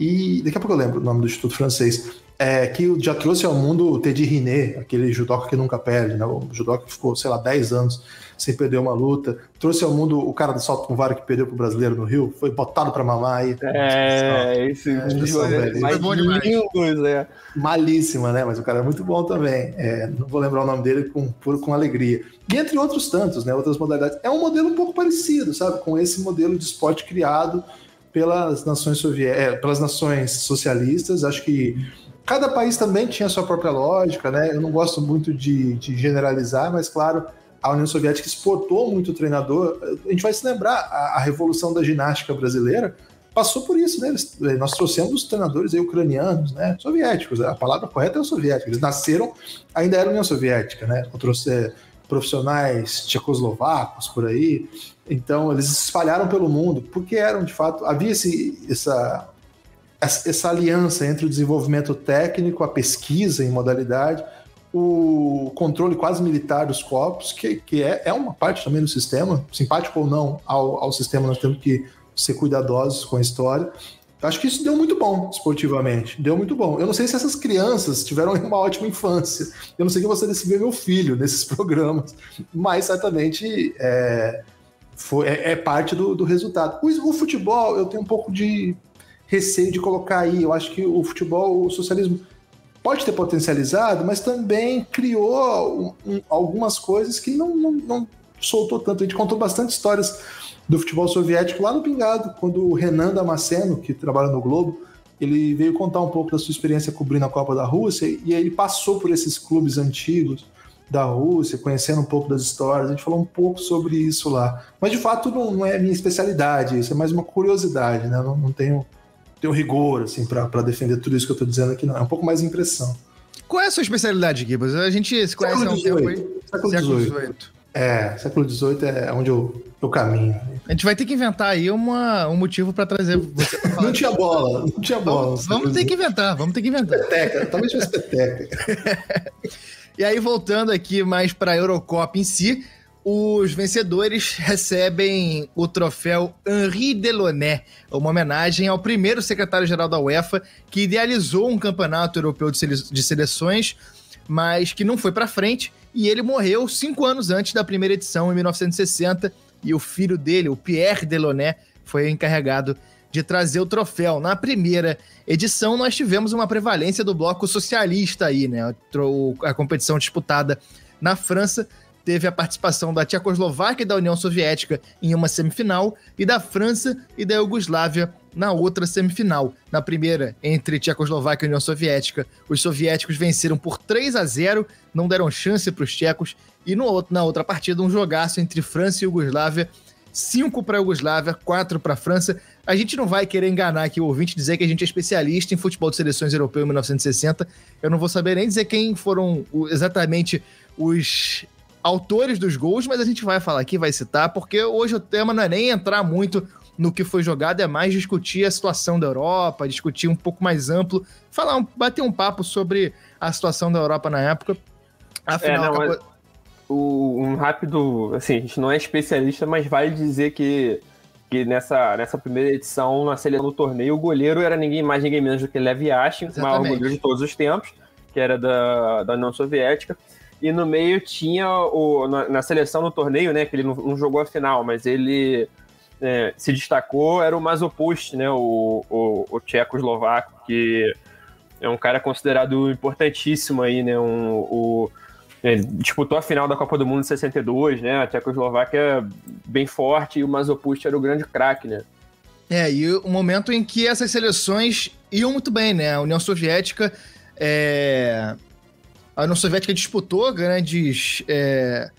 [SPEAKER 3] e daqui a pouco eu lembro o nome do Instituto francês, é, que já trouxe ao mundo o Teddy Riné, aquele judoca que nunca perde, né? O judoca que ficou, sei lá, 10 anos sem perder uma luta. Trouxe ao mundo o cara do salto com vara que perdeu pro brasileiro no Rio, foi botado para mamar aí.
[SPEAKER 2] É, esse é, é, mais lindos,
[SPEAKER 3] é. Malíssima, né? Mas o cara é muito bom também. É, não vou lembrar o nome dele com, por, com alegria. E entre outros tantos, né? Outras modalidades. É um modelo um pouco parecido, sabe? Com esse modelo de esporte criado pelas nações soviéticas, é, pelas nações socialistas. Acho que cada país também tinha sua própria lógica, né? Eu não gosto muito de, de generalizar, mas claro, a União Soviética exportou muito treinador. A gente vai se lembrar, a, a revolução da ginástica brasileira passou por isso, né? nós trouxemos treinadores aí, ucranianos, né? Soviéticos. A palavra correta é o soviético. Eles nasceram, ainda era União Soviética, né? Trouxe, profissionais tchecoslovacos por aí. Então, eles se espalharam pelo mundo, porque eram, de fato, havia esse, essa, essa aliança entre o desenvolvimento técnico, a pesquisa em modalidade, o controle quase militar dos corpos, que, que é, é uma parte também do sistema, simpático ou não ao, ao sistema, nós temos que ser cuidadosos com a história. Acho que isso deu muito bom esportivamente. Deu muito bom. Eu não sei se essas crianças tiveram uma ótima infância. Eu não sei que você decidiu meu filho nesses programas, mas certamente é, foi, é, é parte do, do resultado. O, o, futebol, eu tenho um pouco de receio de colocar aí. Eu acho que o futebol, o socialismo pode ter potencializado, mas também criou um, um, algumas coisas que não, não, não soltou tanto. A gente contou bastante histórias do futebol soviético lá no Pingado, quando o Renan Damasceno, que trabalha no Globo, ele veio contar um pouco da sua experiência cobrindo a Copa da Rússia e ele passou por esses clubes antigos da Rússia, conhecendo um pouco das histórias. A gente falou um pouco sobre isso lá. Mas de fato não, não é minha especialidade, isso é mais uma curiosidade, né? Não, não tenho, tenho rigor assim para defender tudo isso que eu estou dizendo aqui, não. É um pouco mais impressão.
[SPEAKER 1] Qual é a sua especialidade, Gibbs? A gente se conhece há um tempo aí.
[SPEAKER 3] Século XVIII. É, século XVIII é onde eu, eu caminho.
[SPEAKER 1] A gente vai ter que inventar aí uma, um motivo para trazer você
[SPEAKER 3] pra Não tinha bola, não tinha bola.
[SPEAKER 1] Vamos, vamos ter que inventar, vamos ter que inventar.
[SPEAKER 3] Peteca, talvez fosse peteca.
[SPEAKER 1] e aí, voltando aqui mais para a Eurocopa em si, os vencedores recebem o troféu Henri Delaunay, uma homenagem ao primeiro secretário-geral da UEFA que idealizou um campeonato europeu de seleções, mas que não foi para frente e ele morreu cinco anos antes da primeira edição, em 1960, e o filho dele, o Pierre Delaunay, foi encarregado de trazer o troféu. Na primeira edição, nós tivemos uma prevalência do bloco socialista aí, né? A competição disputada na França teve a participação da Tchecoslováquia e da União Soviética em uma semifinal e da França e da Iugoslávia na outra semifinal. Na primeira, entre Tchecoslováquia e União Soviética, os soviéticos venceram por 3 a 0, não deram chance para os tchecos, e no, na outra partida, um jogaço entre França e Iugoslávia, 5 para a Iugoslávia, 4 para a França. A gente não vai querer enganar aqui o ouvinte dizer que a gente é especialista em futebol de seleções europeu em 1960. Eu não vou saber nem dizer quem foram exatamente os autores dos gols, mas a gente vai falar aqui, vai citar, porque hoje o tema não é nem entrar muito no que foi jogado, é mais discutir a situação da Europa, discutir um pouco mais amplo, falar, bater um papo sobre a situação da Europa na época.
[SPEAKER 2] Afinal, é, não, acabou... o, um rápido, assim, a gente não é especialista, mas vale dizer que, que nessa, nessa primeira edição, na seleção do torneio, o goleiro era ninguém mais, ninguém menos do que Lev Yashin, o maior goleiro de todos os tempos, que era da, da União Soviética. E no meio tinha o. Na, na seleção do torneio, né? Que ele não, não jogou a final, mas ele é, se destacou era o Mazopust, né, o, o, o tcheco-eslovaco, que é um cara considerado importantíssimo aí, né, um, o, ele disputou a final da Copa do Mundo em 62, né, a Tchecoslováquia bem forte e o Mazopust era o grande craque, né.
[SPEAKER 1] É, e o momento em que essas seleções iam muito bem, né, a União Soviética, é... a União Soviética disputou grandes... É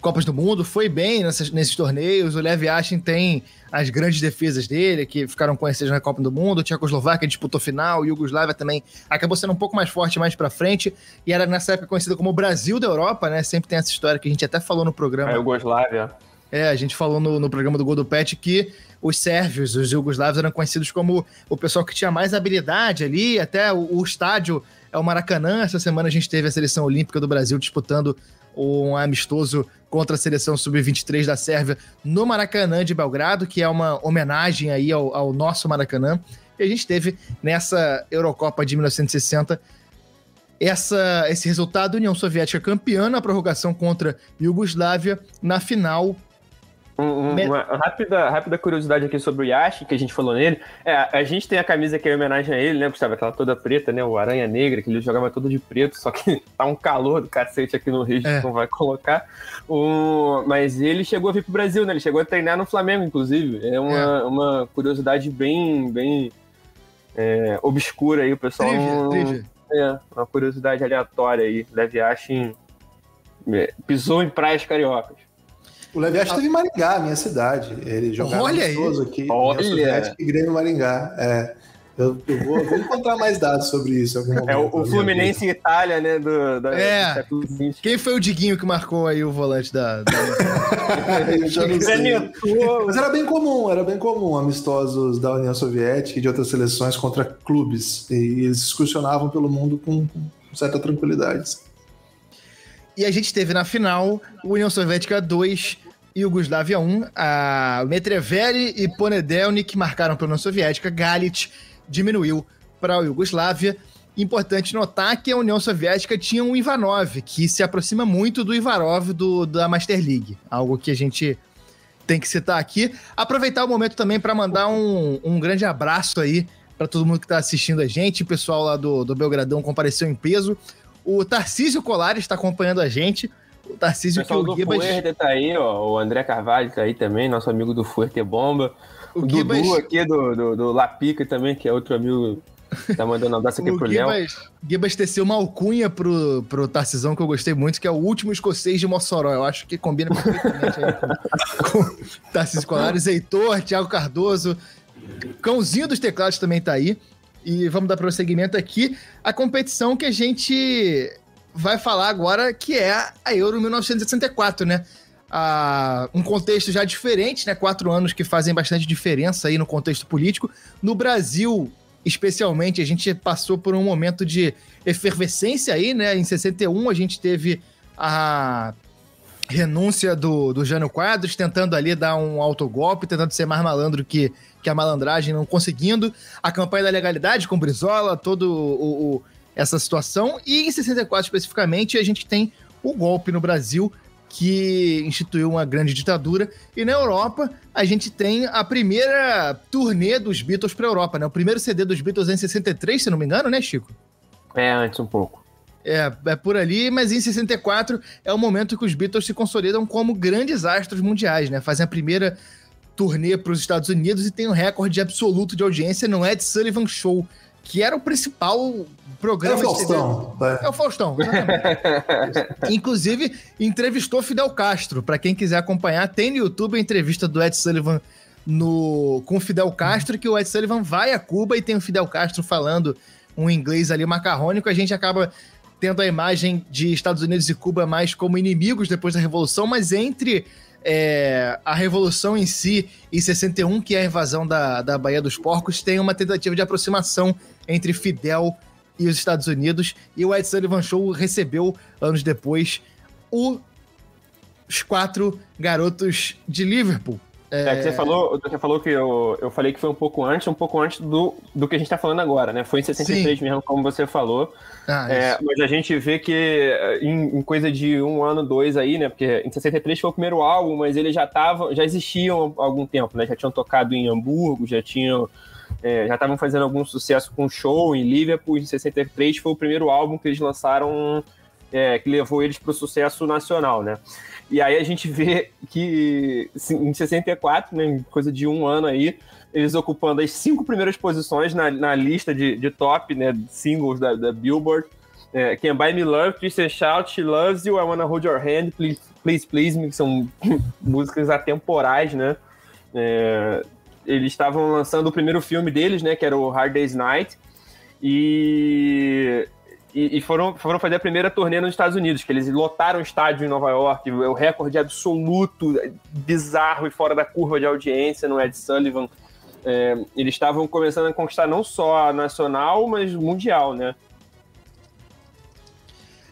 [SPEAKER 1] Copas do Mundo, foi bem nessas, nesses torneios. O Lev Yashin tem as grandes defesas dele, que ficaram conhecidas na Copa do Mundo. O Tchecoslováquia disputou final, e Yugoslávia também acabou sendo um pouco mais forte mais pra frente. E era nessa época conhecida como o Brasil da Europa, né? Sempre tem essa história que a gente até falou no programa.
[SPEAKER 2] A Yugoslávia.
[SPEAKER 1] É, a gente falou no, no programa do Gol do Pet que os sérvios, os jugoslavos eram conhecidos como o pessoal que tinha mais habilidade ali, até o, o estádio é o Maracanã. Essa semana a gente teve a seleção olímpica do Brasil disputando um amistoso contra a seleção sub-23 da Sérvia no Maracanã de Belgrado, que é uma homenagem aí ao, ao nosso Maracanã. E a gente teve nessa Eurocopa de 1960 essa, esse resultado, União Soviética campeã na prorrogação contra Iugoslávia na final
[SPEAKER 2] um, uma rápida, rápida curiosidade aqui sobre o Yashi, que a gente falou nele. É, a gente tem a camisa que é em homenagem a ele, né, Gustavo? Aquela toda preta, né? O Aranha Negra, que ele jogava todo de preto, só que tá um calor do cacete aqui no Rio, é. não vai colocar. O, mas ele chegou a vir pro Brasil, né? Ele chegou a treinar no Flamengo, inclusive. É uma, é. uma curiosidade bem, bem é, obscura aí, o pessoal. Trivia, É, uma curiosidade aleatória aí. Deve Yashin é, pisou em praias cariocas.
[SPEAKER 3] O Leviathan esteve em Maringá, minha cidade. Ele jogava
[SPEAKER 1] Olha aí.
[SPEAKER 3] aqui. Olha! E Grêmio Maringá. É. Eu, eu vou, vou, encontrar mais dados sobre isso.
[SPEAKER 2] é o, o Fluminense e Itália, né? Do,
[SPEAKER 1] da, é. Do Quem foi o Diguinho que marcou aí o volante da. da...
[SPEAKER 3] Mas era bem comum, era bem comum amistosos da União Soviética e de outras seleções contra clubes. E eles excursionavam pelo mundo com, com certa tranquilidade.
[SPEAKER 1] E a gente teve na final União Soviética 2, Yugoslávia 1, a Metreveli e Ponedelnik marcaram pela União Soviética, Galit diminuiu para a Iugoslávia. Importante notar que a União Soviética tinha um Ivanov, que se aproxima muito do Ivarov do, da Master League. Algo que a gente tem que citar aqui. Aproveitar o momento também para mandar um, um grande abraço aí para todo mundo que está assistindo a gente. O pessoal lá do, do Belgradão compareceu em peso. O Tarcísio Colares está acompanhando a gente. O Tarcísio
[SPEAKER 2] o que o Gibas... Fuerte tá aí, ó. O André Carvalho tá aí também, nosso amigo do Fuerte Bomba. O, o Gibas... Dudu aqui do, do, do Lapica também, que é outro amigo Tá mandando um abraço aqui o pro Léo.
[SPEAKER 1] Gibas teceu uma alcunha pro, pro Tarcisão que eu gostei muito, que é o último escocês de Mossoró. Eu acho que combina perfeitamente aí com, com Tarcísio Colares, Heitor, Thiago Cardoso. Cãozinho dos teclados também tá aí. E vamos dar prosseguimento aqui. A competição que a gente vai falar agora, que é a Euro 1964, né? Ah, um contexto já diferente, né? Quatro anos que fazem bastante diferença aí no contexto político. No Brasil, especialmente, a gente passou por um momento de efervescência aí, né? Em 61 a gente teve a renúncia do, do Jânio Quadros, tentando ali dar um autogolpe, tentando ser mais malandro que, que a malandragem, não conseguindo. A campanha da legalidade com Brizola, todo o, o essa situação. E em 64 especificamente, a gente tem o golpe no Brasil que instituiu uma grande ditadura. E na Europa, a gente tem a primeira turnê dos Beatles para a Europa, né? O primeiro CD dos Beatles é em 63, se não me engano, né, Chico?
[SPEAKER 2] É, antes um pouco.
[SPEAKER 1] É, é por ali, mas em 64 é o momento que os Beatles se consolidam como grandes astros mundiais, né? Fazem a primeira turnê para os Estados Unidos e tem um recorde absoluto de audiência no Ed Sullivan Show, que era o principal programa.
[SPEAKER 3] É o Faustão.
[SPEAKER 1] É. é o Faustão, Inclusive, entrevistou Fidel Castro. Para quem quiser acompanhar, tem no YouTube a entrevista do Ed Sullivan no, com o Fidel Castro, que o Ed Sullivan vai a Cuba e tem o Fidel Castro falando um inglês ali macarrônico. A gente acaba tendo a imagem de Estados Unidos e Cuba mais como inimigos depois da Revolução, mas entre é, a Revolução em si e 61, que é a invasão da, da Baía dos Porcos, tem uma tentativa de aproximação entre Fidel e os Estados Unidos. E o Ed Sullivan Show recebeu, anos depois, o, os quatro garotos de Liverpool.
[SPEAKER 2] É, é que você falou, você falou que eu, eu falei que foi um pouco antes, um pouco antes do, do que a gente tá falando agora, né? Foi em 63 Sim. mesmo, como você falou. Ah, é, mas a gente vê que em, em, coisa de um ano, dois aí, né? Porque em 63 foi o primeiro álbum, mas eles já estavam, já existiam há algum tempo, né? Já tinham tocado em Hamburgo, já tinham é, já estavam fazendo algum sucesso com show em Liverpool. Em 63 foi o primeiro álbum que eles lançaram é, que levou eles para o sucesso nacional, né? E aí a gente vê que em 64, né, coisa de um ano aí, eles ocupando as cinco primeiras posições na, na lista de, de top né, singles da, da Billboard. É, Can Buy Me Love, Christian Shout, She Loves You, I Wanna Hold Your Hand, Please Please, Please Me, que são músicas atemporais, né? É, eles estavam lançando o primeiro filme deles, né, que era o Hard Day's Night, e, e, e, foram, foram fazer a primeira turnê nos Estados Unidos, que eles lotaram o estádio em Nova York, o recorde absoluto, bizarro e fora da curva de audiência no Ed Sullivan. É, eles estavam começando a conquistar não só a nacional, mas mundial, né?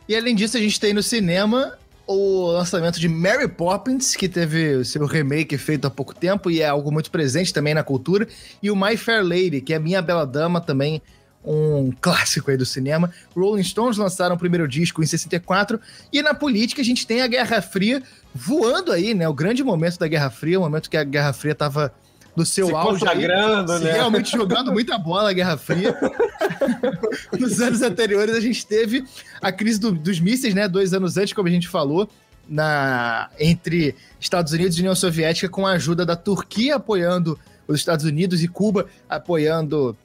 [SPEAKER 1] E além disso, a gente tem no cinema o lançamento de Mary Poppins, que teve seu remake feito há pouco tempo e é algo muito presente também na cultura, e o My Fair Lady, que é Minha Bela Dama, também um clássico aí do cinema. Rolling Stones lançaram o primeiro disco em 64, e na política a gente tem a Guerra Fria voando aí, né? O grande momento da Guerra Fria, o momento que a Guerra Fria estava do seu
[SPEAKER 2] se
[SPEAKER 1] auge.
[SPEAKER 2] Consagrando, aí,
[SPEAKER 1] né? Realmente jogando muita bola a Guerra Fria. Nos anos anteriores, a gente teve a crise do, dos mísseis, né? Dois anos antes, como a gente falou, na, entre Estados Unidos e União Soviética, com a ajuda da Turquia apoiando os Estados Unidos e Cuba apoiando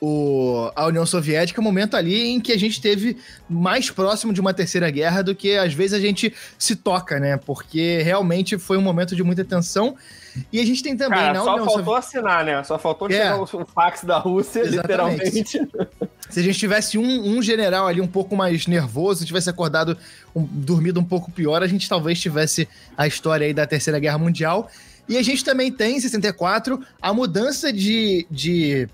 [SPEAKER 1] o, a União Soviética, momento ali em que a gente teve mais próximo de uma terceira guerra do que às vezes a gente se toca, né? Porque realmente foi um momento de muita tensão. E a gente tem também.
[SPEAKER 2] Cara, só faltou Sovi... assinar, né? Só faltou é. chegar um fax da Rússia, Exatamente. literalmente.
[SPEAKER 1] Se a gente tivesse um, um, general ali um pouco mais nervoso, tivesse acordado, um, dormido um pouco pior, a gente talvez tivesse a história aí da Terceira Guerra Mundial. E a gente também tem, em 64, a mudança de, de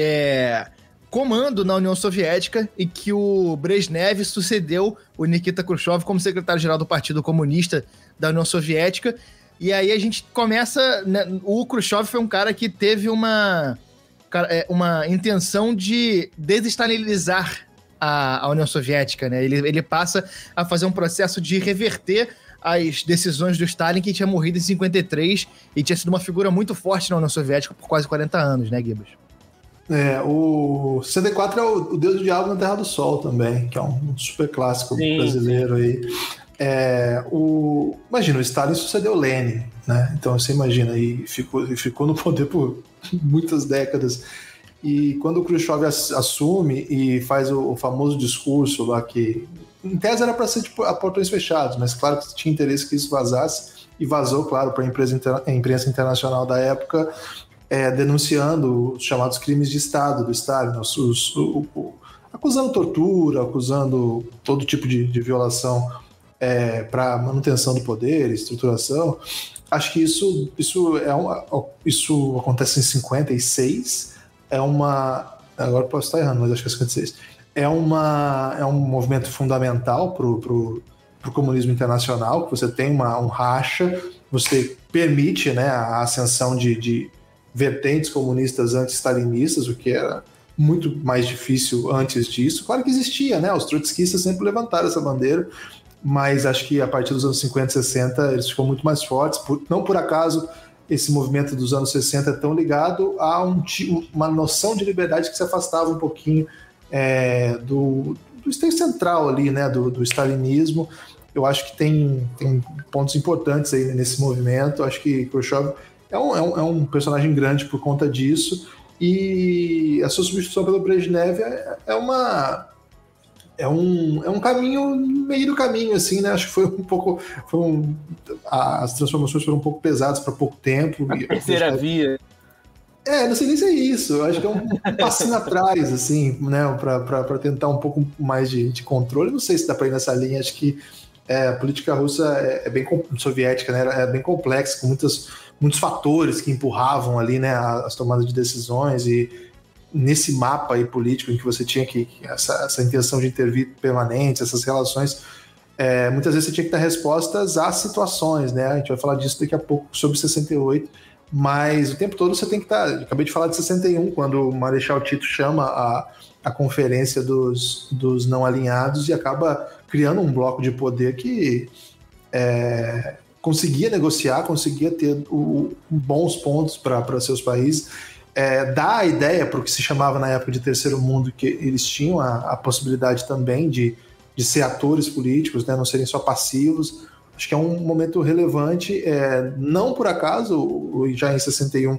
[SPEAKER 1] é, comando na União Soviética e que o Brezhnev sucedeu o Nikita Khrushchev como secretário-geral do Partido Comunista da União Soviética. E aí a gente começa. Né, o Khrushchev foi um cara que teve uma, é, uma intenção de desestalinar a, a União Soviética, né? Ele, ele passa a fazer um processo de reverter as decisões do Stalin, que tinha morrido em 53 e tinha sido uma figura muito forte na União Soviética por quase 40 anos, né, Gibbs?
[SPEAKER 3] É, o 64 é o, o Deus do Diabo na Terra do Sol também, que é um super clássico sim, brasileiro sim. aí. É, o, imagina, o Stalin sucedeu Lenin, né? Então você imagina, e ficou, ficou no poder por muitas décadas. E quando o Khrushchev assume e faz o, o famoso discurso lá que em tese era para ser tipo, a portões fechados, mas claro que tinha interesse que isso vazasse e vazou, claro, para a imprensa, a imprensa internacional da época, é, denunciando os chamados crimes de Estado do Stalin, os, os, o, o, acusando tortura, acusando todo tipo de, de violação é, para manutenção do poder, estruturação. Acho que isso, isso, é uma, isso acontece em 56, é uma. Agora posso estar errando, mas acho que é 56 é, uma, é um movimento fundamental para o comunismo internacional, que você tem uma, um racha, você permite né, a ascensão de, de vertentes comunistas anti-stalinistas, o que era muito mais difícil antes disso. Claro que existia, né? Os trotskistas sempre levantaram essa bandeira, mas acho que a partir dos anos 50 e 60 eles ficam muito mais fortes. Por, não por acaso esse movimento dos anos 60 é tão ligado a um, uma noção de liberdade que se afastava um pouquinho é, do, do central ali, né, do, do stalinismo. Eu acho que tem, tem pontos importantes aí nesse movimento. Acho que Khrushchev é um, é, um, é um personagem grande por conta disso. E a sua substituição pelo Brezhnev é, é uma é um, é um caminho meio do caminho, assim, né? Acho que foi um pouco. Foi um, as transformações foram um pouco pesadas para pouco tempo.
[SPEAKER 2] A terceira via.
[SPEAKER 3] É, não sei nem se é isso. Eu acho que é um passinho atrás, assim, né? Para tentar um pouco mais de, de, controle. Não sei se dá para ir nessa linha. Acho que é, a política russa é, é, bem soviética, né? É bem complexa, com muitas, muitos fatores que empurravam ali, né? As tomadas de decisões e nesse mapa aí político em que você tinha que essa, essa intenção de intervir permanente, essas relações. É, muitas vezes você tinha que dar respostas às situações, né? A gente vai falar disso daqui a pouco sobre 68 mas o tempo todo você tem que estar. Tá, acabei de falar de 61, quando o Marechal Tito chama a, a conferência dos, dos não alinhados e acaba criando um bloco de poder que é, conseguia negociar, conseguia ter o, bons pontos para seus países. É, dá a ideia para o que se chamava na época de terceiro mundo, que eles tinham a, a possibilidade também de, de ser atores políticos, né, não serem só passivos Acho que é um momento relevante. É, não por acaso, já em 61,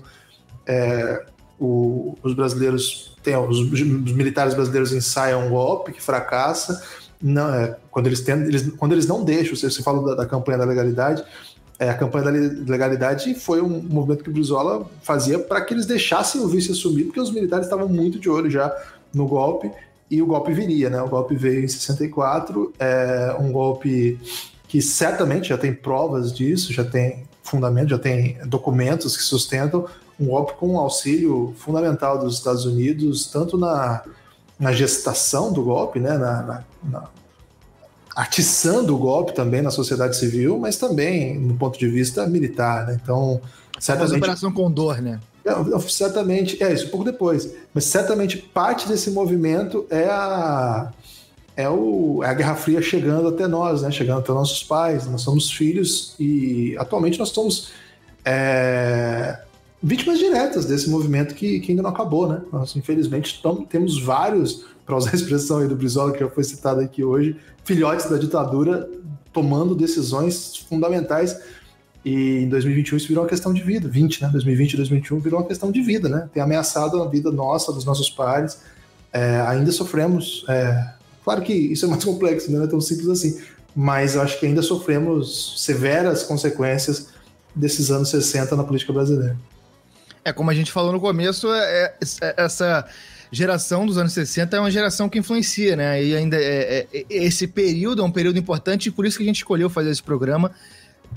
[SPEAKER 3] é, o, os brasileiros tem, os, os, militares brasileiros ensaiam um golpe que fracassa. Não, é, quando, eles eles, quando eles não deixam, você, você fala da, da campanha da legalidade, é, a campanha da legalidade foi um movimento que o Brizola fazia para que eles deixassem o vice assumir, porque os militares estavam muito de olho já no golpe e o golpe viria, né? O golpe veio em 64, é, um golpe que certamente já tem provas disso, já tem fundamento, já tem documentos que sustentam um golpe com um auxílio fundamental dos Estados Unidos, tanto na, na gestação do golpe, né, na, na, na atiçando o golpe também na sociedade civil, mas também no ponto de vista militar, né? Então,
[SPEAKER 1] certamente... A Operação Condor, né?
[SPEAKER 3] É, certamente, é isso, um pouco depois, mas certamente parte desse movimento é a é, o, é a Guerra Fria chegando até nós, né? Chegando até nossos pais. Nós somos filhos e atualmente nós somos é, vítimas diretas desse movimento que, que, ainda não acabou, né? Nós, infelizmente, temos vários, para usar a expressão aí do Brizola, que já foi citado aqui hoje, filhotes da ditadura tomando decisões fundamentais E em 2021 isso virou uma questão de vida, 20, né? 2020 e 2021 virou uma questão de vida, né? Tem ameaçado a vida nossa, dos nossos pares. É, ainda sofremos. É, claro que isso é mais complexo, não é tão simples assim. Mas eu acho que ainda sofremos severas consequências desses anos 60 na política brasileira.
[SPEAKER 1] É, como a gente falou no começo, é, é, essa geração dos anos 60 é uma geração que influencia, né? E ainda é, é, esse período é um período importante e por isso que a gente escolheu fazer esse programa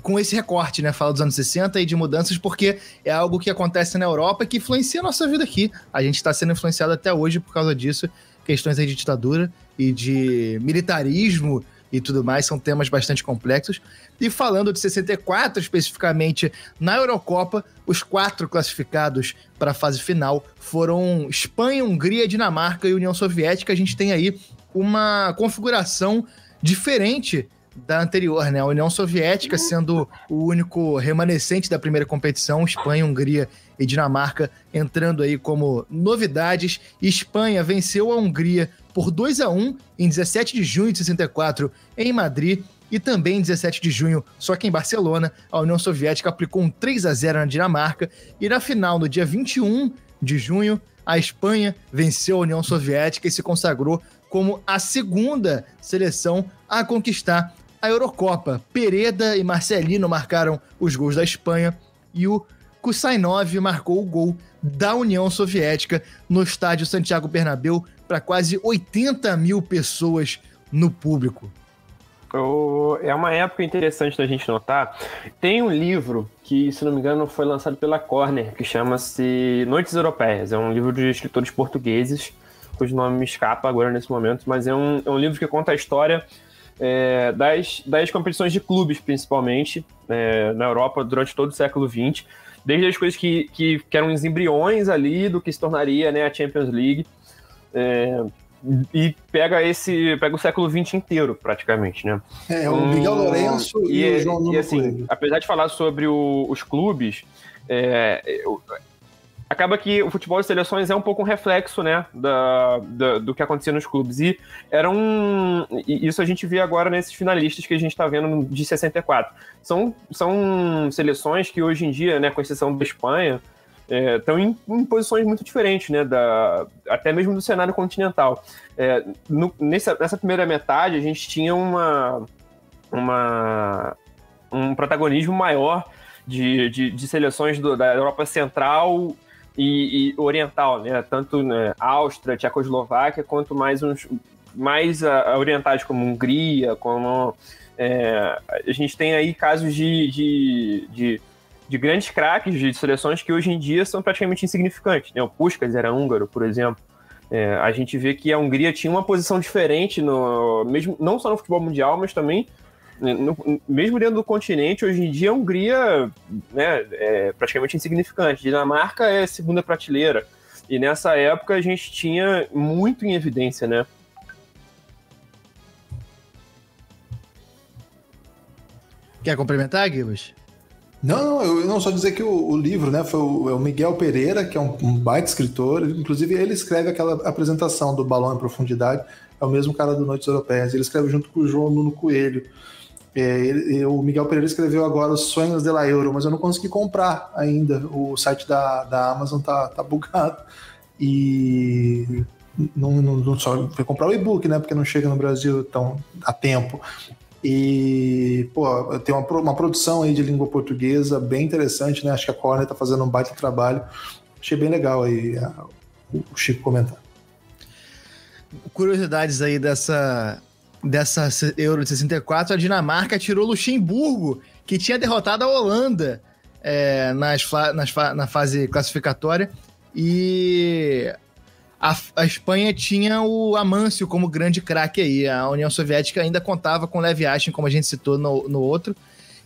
[SPEAKER 1] com esse recorte, né? Fala dos anos 60 e de mudanças, porque é algo que acontece na Europa e que influencia a nossa vida aqui. A gente está sendo influenciado até hoje por causa disso. Questões aí de ditadura e de militarismo e tudo mais, são temas bastante complexos. E falando de 64 especificamente, na Eurocopa, os quatro classificados para a fase final foram Espanha, Hungria, Dinamarca e União Soviética. A gente tem aí uma configuração diferente da anterior, né? A União Soviética sendo o único remanescente da primeira competição, Espanha, Hungria e Dinamarca entrando aí como novidades. Espanha venceu a Hungria por 2 a 1 em 17 de junho de 64 em Madrid e também em 17 de junho, só que em Barcelona, a União Soviética aplicou um 3 a 0 na Dinamarca e na final, no dia 21 de junho, a Espanha venceu a União Soviética e se consagrou como a segunda seleção a conquistar a Eurocopa. Pereda e Marcelino marcaram os gols da Espanha e o Kusainov marcou o gol da União Soviética no estádio Santiago Bernabéu para quase 80 mil pessoas no público.
[SPEAKER 2] É uma época interessante da gente notar. Tem um livro que, se não me engano, foi lançado pela Corner, que chama-se Noites Europeias. É um livro de escritores portugueses, cujo nome me escapa agora nesse momento, mas é um, é um livro que conta a história é, das, das competições de clubes, principalmente, é, na Europa durante todo o século XX. Desde as coisas que, que, que eram os embriões ali do que se tornaria né, a Champions League é, e pega esse pega o século XX inteiro praticamente, né?
[SPEAKER 3] É, o Miguel hum, Lourenço e, e, o João Nuno
[SPEAKER 2] e assim, apesar de falar sobre o, os clubes, é, eu, acaba que o futebol de seleções é um pouco um reflexo, né, da, da, do que acontecia nos clubes. E era um. E isso a gente vê agora nesses finalistas que a gente está vendo de 64. São, são seleções que hoje em dia, né, com exceção da Espanha, estão é, em, em, posições muito diferentes, né? Da, até mesmo do cenário continental. É, no, nessa, nessa primeira metade, a gente tinha uma, uma, um protagonismo maior de, de, de seleções do, da Europa Central e, e Oriental, né? Tanto né, Áustria, Tchecoslováquia, quanto mais uns mais a, a orientais como Hungria, como é, a gente tem aí casos de, de, de de grandes craques de seleções que hoje em dia são praticamente insignificantes. Né? O Puskas era húngaro, por exemplo. É, a gente vê que a Hungria tinha uma posição diferente, no, mesmo, não só no futebol mundial, mas também né, no, mesmo dentro do continente, hoje em dia a Hungria né, é praticamente insignificante. Dinamarca é segunda prateleira. E nessa época a gente tinha muito em evidência, né?
[SPEAKER 1] Quer complementar, Guilherme?
[SPEAKER 3] Não, não, eu não só dizer que o, o livro, né, foi o, é o, Miguel Pereira, que é um, um baita escritor, inclusive ele escreve aquela apresentação do Balão em Profundidade, é o mesmo cara do Noites Europeias, ele escreve junto com o João Nuno Coelho. É, ele, o Miguel Pereira escreveu agora Os Sonhos de la Euro, mas eu não consegui comprar ainda, o site da, da Amazon tá, tá bugado, e não, não, não só foi comprar o e-book, né, porque não chega no Brasil tão a tempo, e, pô, tem uma, uma produção aí de língua portuguesa bem interessante, né? Acho que a Corner tá fazendo um baita trabalho. Achei bem legal aí a, o Chico comentar.
[SPEAKER 1] Curiosidades aí dessa, dessa Euro de 64, a Dinamarca tirou Luxemburgo, que tinha derrotado a Holanda é, nas, nas, na fase classificatória. E a, a Espanha tinha o Amâncio como grande craque aí. A União Soviética ainda contava com Lev Yashin, como a gente citou no, no outro.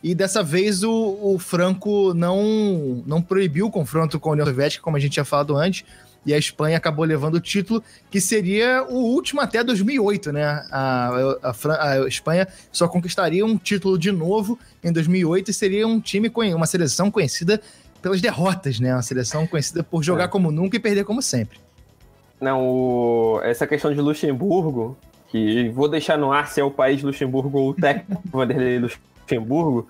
[SPEAKER 1] E dessa vez o, o Franco não, não proibiu o confronto com a União Soviética, como a gente tinha falado antes, e a Espanha acabou levando o título, que seria o último até 2008, né? A, a, a, Espanha só conquistaria um título de novo em 2008 e seria um time, uma seleção conhecida pelas derrotas, né? Uma seleção conhecida por jogar é. como nunca e perder como sempre.
[SPEAKER 2] Não, o... essa questão de Luxemburgo, que vou deixar no ar se é o país de Luxemburgo ou o técnico Vanderlei Luxemburgo,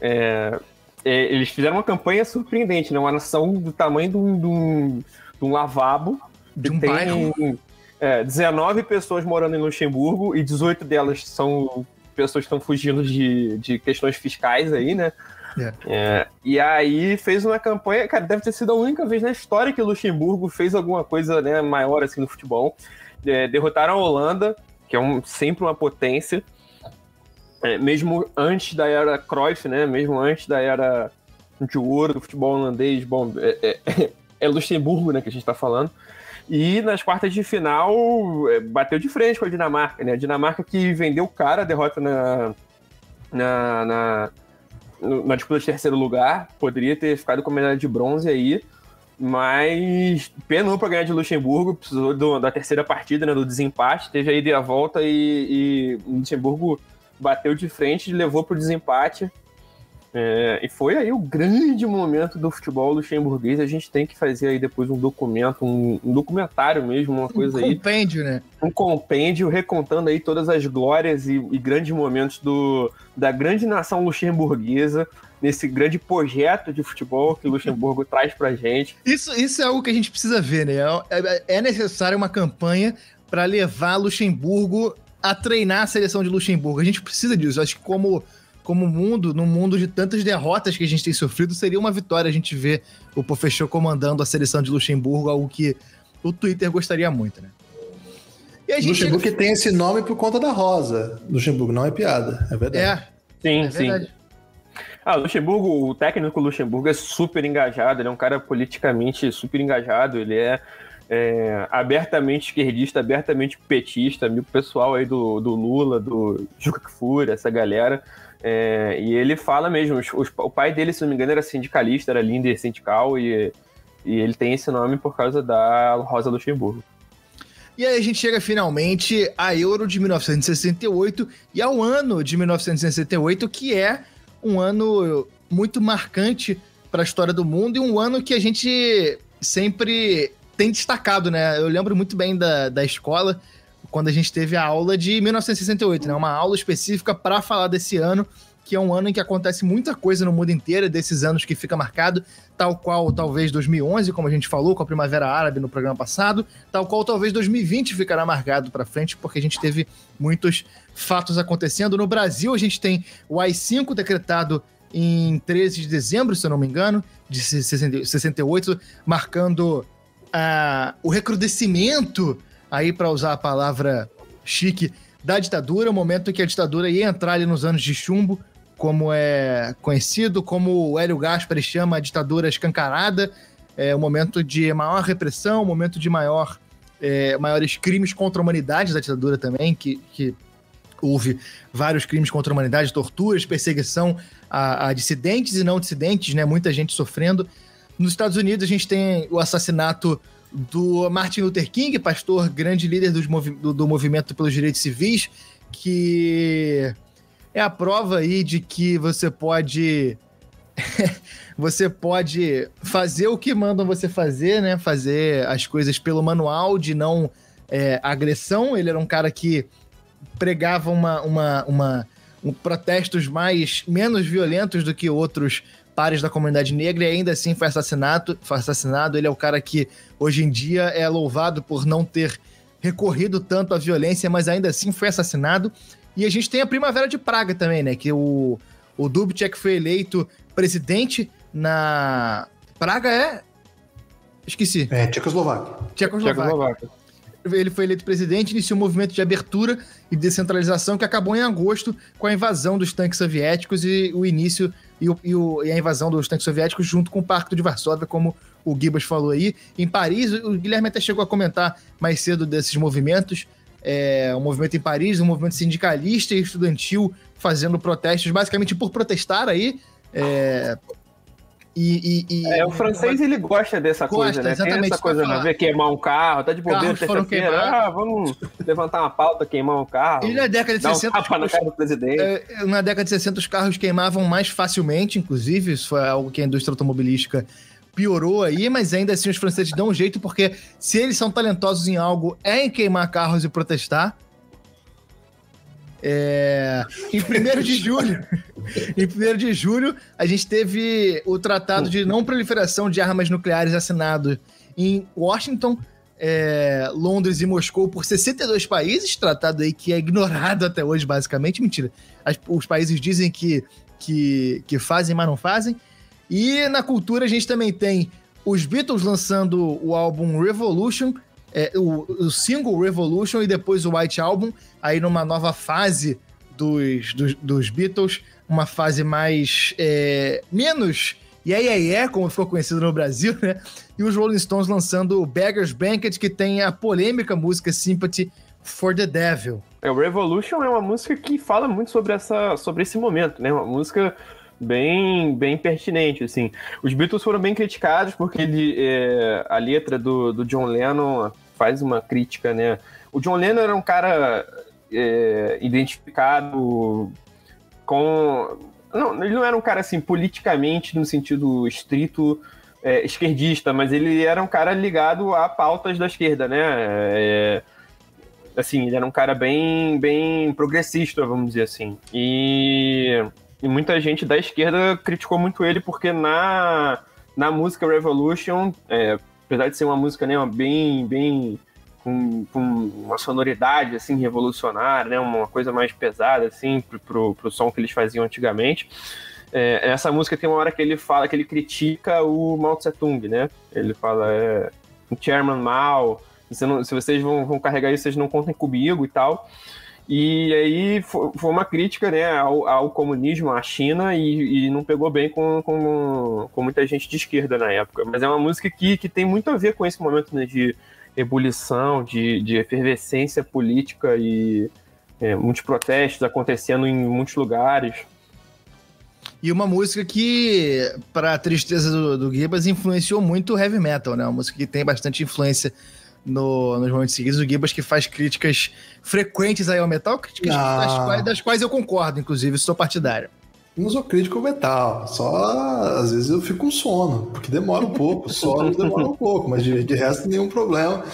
[SPEAKER 2] é... é, eles fizeram uma campanha surpreendente, né? Uma nação do tamanho de um, de um, de um lavabo.
[SPEAKER 1] De um tem, bairro.
[SPEAKER 2] É, 19 pessoas morando em Luxemburgo e 18 delas são pessoas que estão fugindo de, de questões fiscais aí, né? É. é, e aí fez uma campanha, cara, deve ter sido a única vez na história que Luxemburgo fez alguma coisa né, maior assim no futebol. É, derrotaram a Holanda, que é um, sempre uma potência, é, mesmo antes da era Cruyff, né? Mesmo antes da era de ouro do futebol holandês, bom, é, é, é Luxemburgo, né, que a gente está falando. E nas quartas de final é, bateu de frente com a Dinamarca, né? A Dinamarca que vendeu cara a derrota na, na, na, na disputa de terceiro lugar, poderia ter ficado com a medalha de bronze aí, mas penou para ganhar de Luxemburgo, precisou do, da terceira partida, né, do desempate, teve a ida e a volta e, e Luxemburgo bateu de frente, levou para o desempate. É, e foi aí o grande momento do futebol luxemburguês. A gente tem que fazer aí depois um documento, um, um documentário mesmo, uma coisa
[SPEAKER 1] um aí. Um compêndio, né?
[SPEAKER 2] Um compêndio recontando aí todas as glórias e, e, grandes momentos do, da grande nação luxemburguesa nesse grande projeto de futebol que Luxemburgo traz pra gente.
[SPEAKER 1] Isso, isso é algo que a gente precisa ver, né? É, é necessário uma campanha para levar Luxemburgo a treinar a seleção de Luxemburgo. A gente precisa disso. Acho que como como mundo, num mundo de tantas derrotas que a gente tem sofrido, seria uma vitória a gente ver o Pofechou comandando a seleção de Luxemburgo, algo que o Twitter gostaria muito, né?
[SPEAKER 3] Luxemburgo chega... que tem esse nome por conta da Rosa. Luxemburgo não é piada, é verdade.
[SPEAKER 2] É, sim, é sim. Ah, Luxemburgo, o técnico Luxemburgo é super engajado, ele é um cara politicamente super engajado, ele é é, abertamente esquerdista, abertamente petista, amigo pessoal aí do, do Lula, do Juca Kfouri, essa galera. É, e ele fala mesmo, os, os, o pai dele, se não me engano, era sindicalista, era líder sindical, e, e ele tem esse nome por causa da Rosa Luxemburgo.
[SPEAKER 1] E aí a gente chega finalmente à Euro de 1968 e ao ano de 1968, que é um ano muito marcante para a história do mundo e um ano que a gente sempre tem destacado, né? Eu lembro muito bem da, da escola, quando a gente teve a aula de 1968, né? Uma aula específica para falar desse ano, que é um ano em que acontece muita coisa no mundo inteiro, desses anos que fica marcado, tal qual talvez 2011, como a gente falou com a Primavera Árabe no programa passado, tal qual talvez 2020 ficará marcado para frente, porque a gente teve muitos fatos acontecendo. No Brasil, a gente tem o AI-5 decretado em 13 de dezembro, se eu não me engano, de 68, marcando a, o recrudescimento, aí para usar a palavra chique, da ditadura, o momento em que a ditadura ia entrar ali nos anos de chumbo, como é conhecido, como o Hélio Gaspari chama a ditadura escancarada, é o momento de maior repressão, o momento de maior, é, maiores crimes contra a humanidade da ditadura também, que, que houve vários crimes contra a humanidade, torturas, perseguição a, a dissidentes e não dissidentes, né? Muita gente sofrendo. Nos Estados Unidos, a gente tem o assassinato do Martin Luther King, pastor, grande líder movi do, do, movimento pelos direitos civis, que é a prova aí de que você pode. você pode fazer o que mandam você fazer, né? Fazer as coisas pelo manual de não é, agressão. Ele era um cara que pregava uma, uma, uma um, protestos mais menos violentos do que outros pares da comunidade negra e ainda assim foi assassinado, foi assassinado. Ele é o cara que hoje em dia é louvado por não ter recorrido tanto à violência, mas ainda assim foi assassinado. E a gente tem a Primavera de Praga também, né? Que o, o Dubček foi eleito presidente na. Praga é. Esqueci.
[SPEAKER 3] É, Tchecoslováquia.
[SPEAKER 1] Tchecoslováquia. Tchecoslováquia ele foi eleito presidente, iniciou um movimento de abertura e descentralização que acabou em agosto com a invasão dos tanques soviéticos e o início e, o, e, o, e a invasão dos tanques soviéticos junto com o Pacto de Varsóvia, como o Gibas falou aí. Em Paris, o Guilherme até chegou a comentar mais cedo desses movimentos. É, um movimento em Paris, um movimento sindicalista e estudantil fazendo protestos, basicamente por protestar aí. É, e, e, e,
[SPEAKER 2] é, o francês ele gosta dessa gosta, coisa, né? Tem essa coisa, né? Ver queimar um carro, tá de bobeira terça-feira. Ah, vamos levantar uma pauta, queimar um carro.
[SPEAKER 1] E na década de 60. Um tapa na cara do presidente. É, na década de 60, os carros queimavam mais facilmente, inclusive. Isso foi algo que a indústria automobilística piorou aí, mas ainda assim os franceses dão um jeito, porque se eles são talentosos em algo, é em queimar carros e protestar. É, em 1 de julho, em 1 de julho, a gente teve o Tratado de Não Proliferação de Armas Nucleares assinado em Washington, é, Londres e Moscou por 62 países, tratado aí que é ignorado até hoje, basicamente. Mentira. As, os países dizem que, que, que fazem, mas não fazem. E na cultura a gente também tem os Beatles lançando o álbum Revolution, é, o, o, single Revolution e depois o White Album, aí numa nova fase dos, dos, dos Beatles, uma fase mais. É, menos Yeah Yeah Yeah, como ficou conhecido no Brasil, né? E os Rolling Stones lançando o Beggar's Banquet, que tem a polêmica música Sympathy for the Devil.
[SPEAKER 2] É, o Revolution é uma música que fala muito sobre, essa, sobre esse momento, né? Uma música bem, bem pertinente, assim. Os Beatles foram bem criticados porque ele, é, a letra do, do John Lennon faz uma crítica, né? O John Lennon era um cara é, identificado com. Não, ele não era um cara assim politicamente no sentido estrito é, esquerdista, mas ele era um cara ligado a pautas da esquerda, né? É, assim, ele era um cara bem, bem progressista, vamos dizer assim. E, e muita gente da esquerda criticou muito ele porque na, na música Revolution, é, apesar de ser uma música né, bem, bem com, com, uma sonoridade assim revolucionária, né, uma coisa mais pesada assim pro, pro, pro som que eles faziam antigamente. É, essa música tem uma hora que ele fala que ele critica o Mao Tse Tung, né? Ele fala é, Chairman Mao, se, não, se vocês vão, vão carregar isso, vocês não contem comigo e tal. E aí foi uma crítica né, ao, ao comunismo, à China, e, e, não pegou bem com, com, com, muita gente de esquerda na época. Mas é uma música que, que tem muito a ver com esse momento né, de ebulição, de, de efervescência política e é, muitos protestos acontecendo em muitos lugares.
[SPEAKER 1] E uma música que, para a tristeza do, do Gibas, influenciou muito o heavy metal, né? Uma música que tem bastante influência no, nos momentos seguidos, o Gibas que faz críticas frequentes aí ao metal, críticas ah. das, quais, das, quais, eu concordo, inclusive, sou partidário.
[SPEAKER 3] Não sou crítico metal, só às vezes eu fico com sono, porque demora um pouco, solo demora um pouco, mas de, de resto nenhum problema.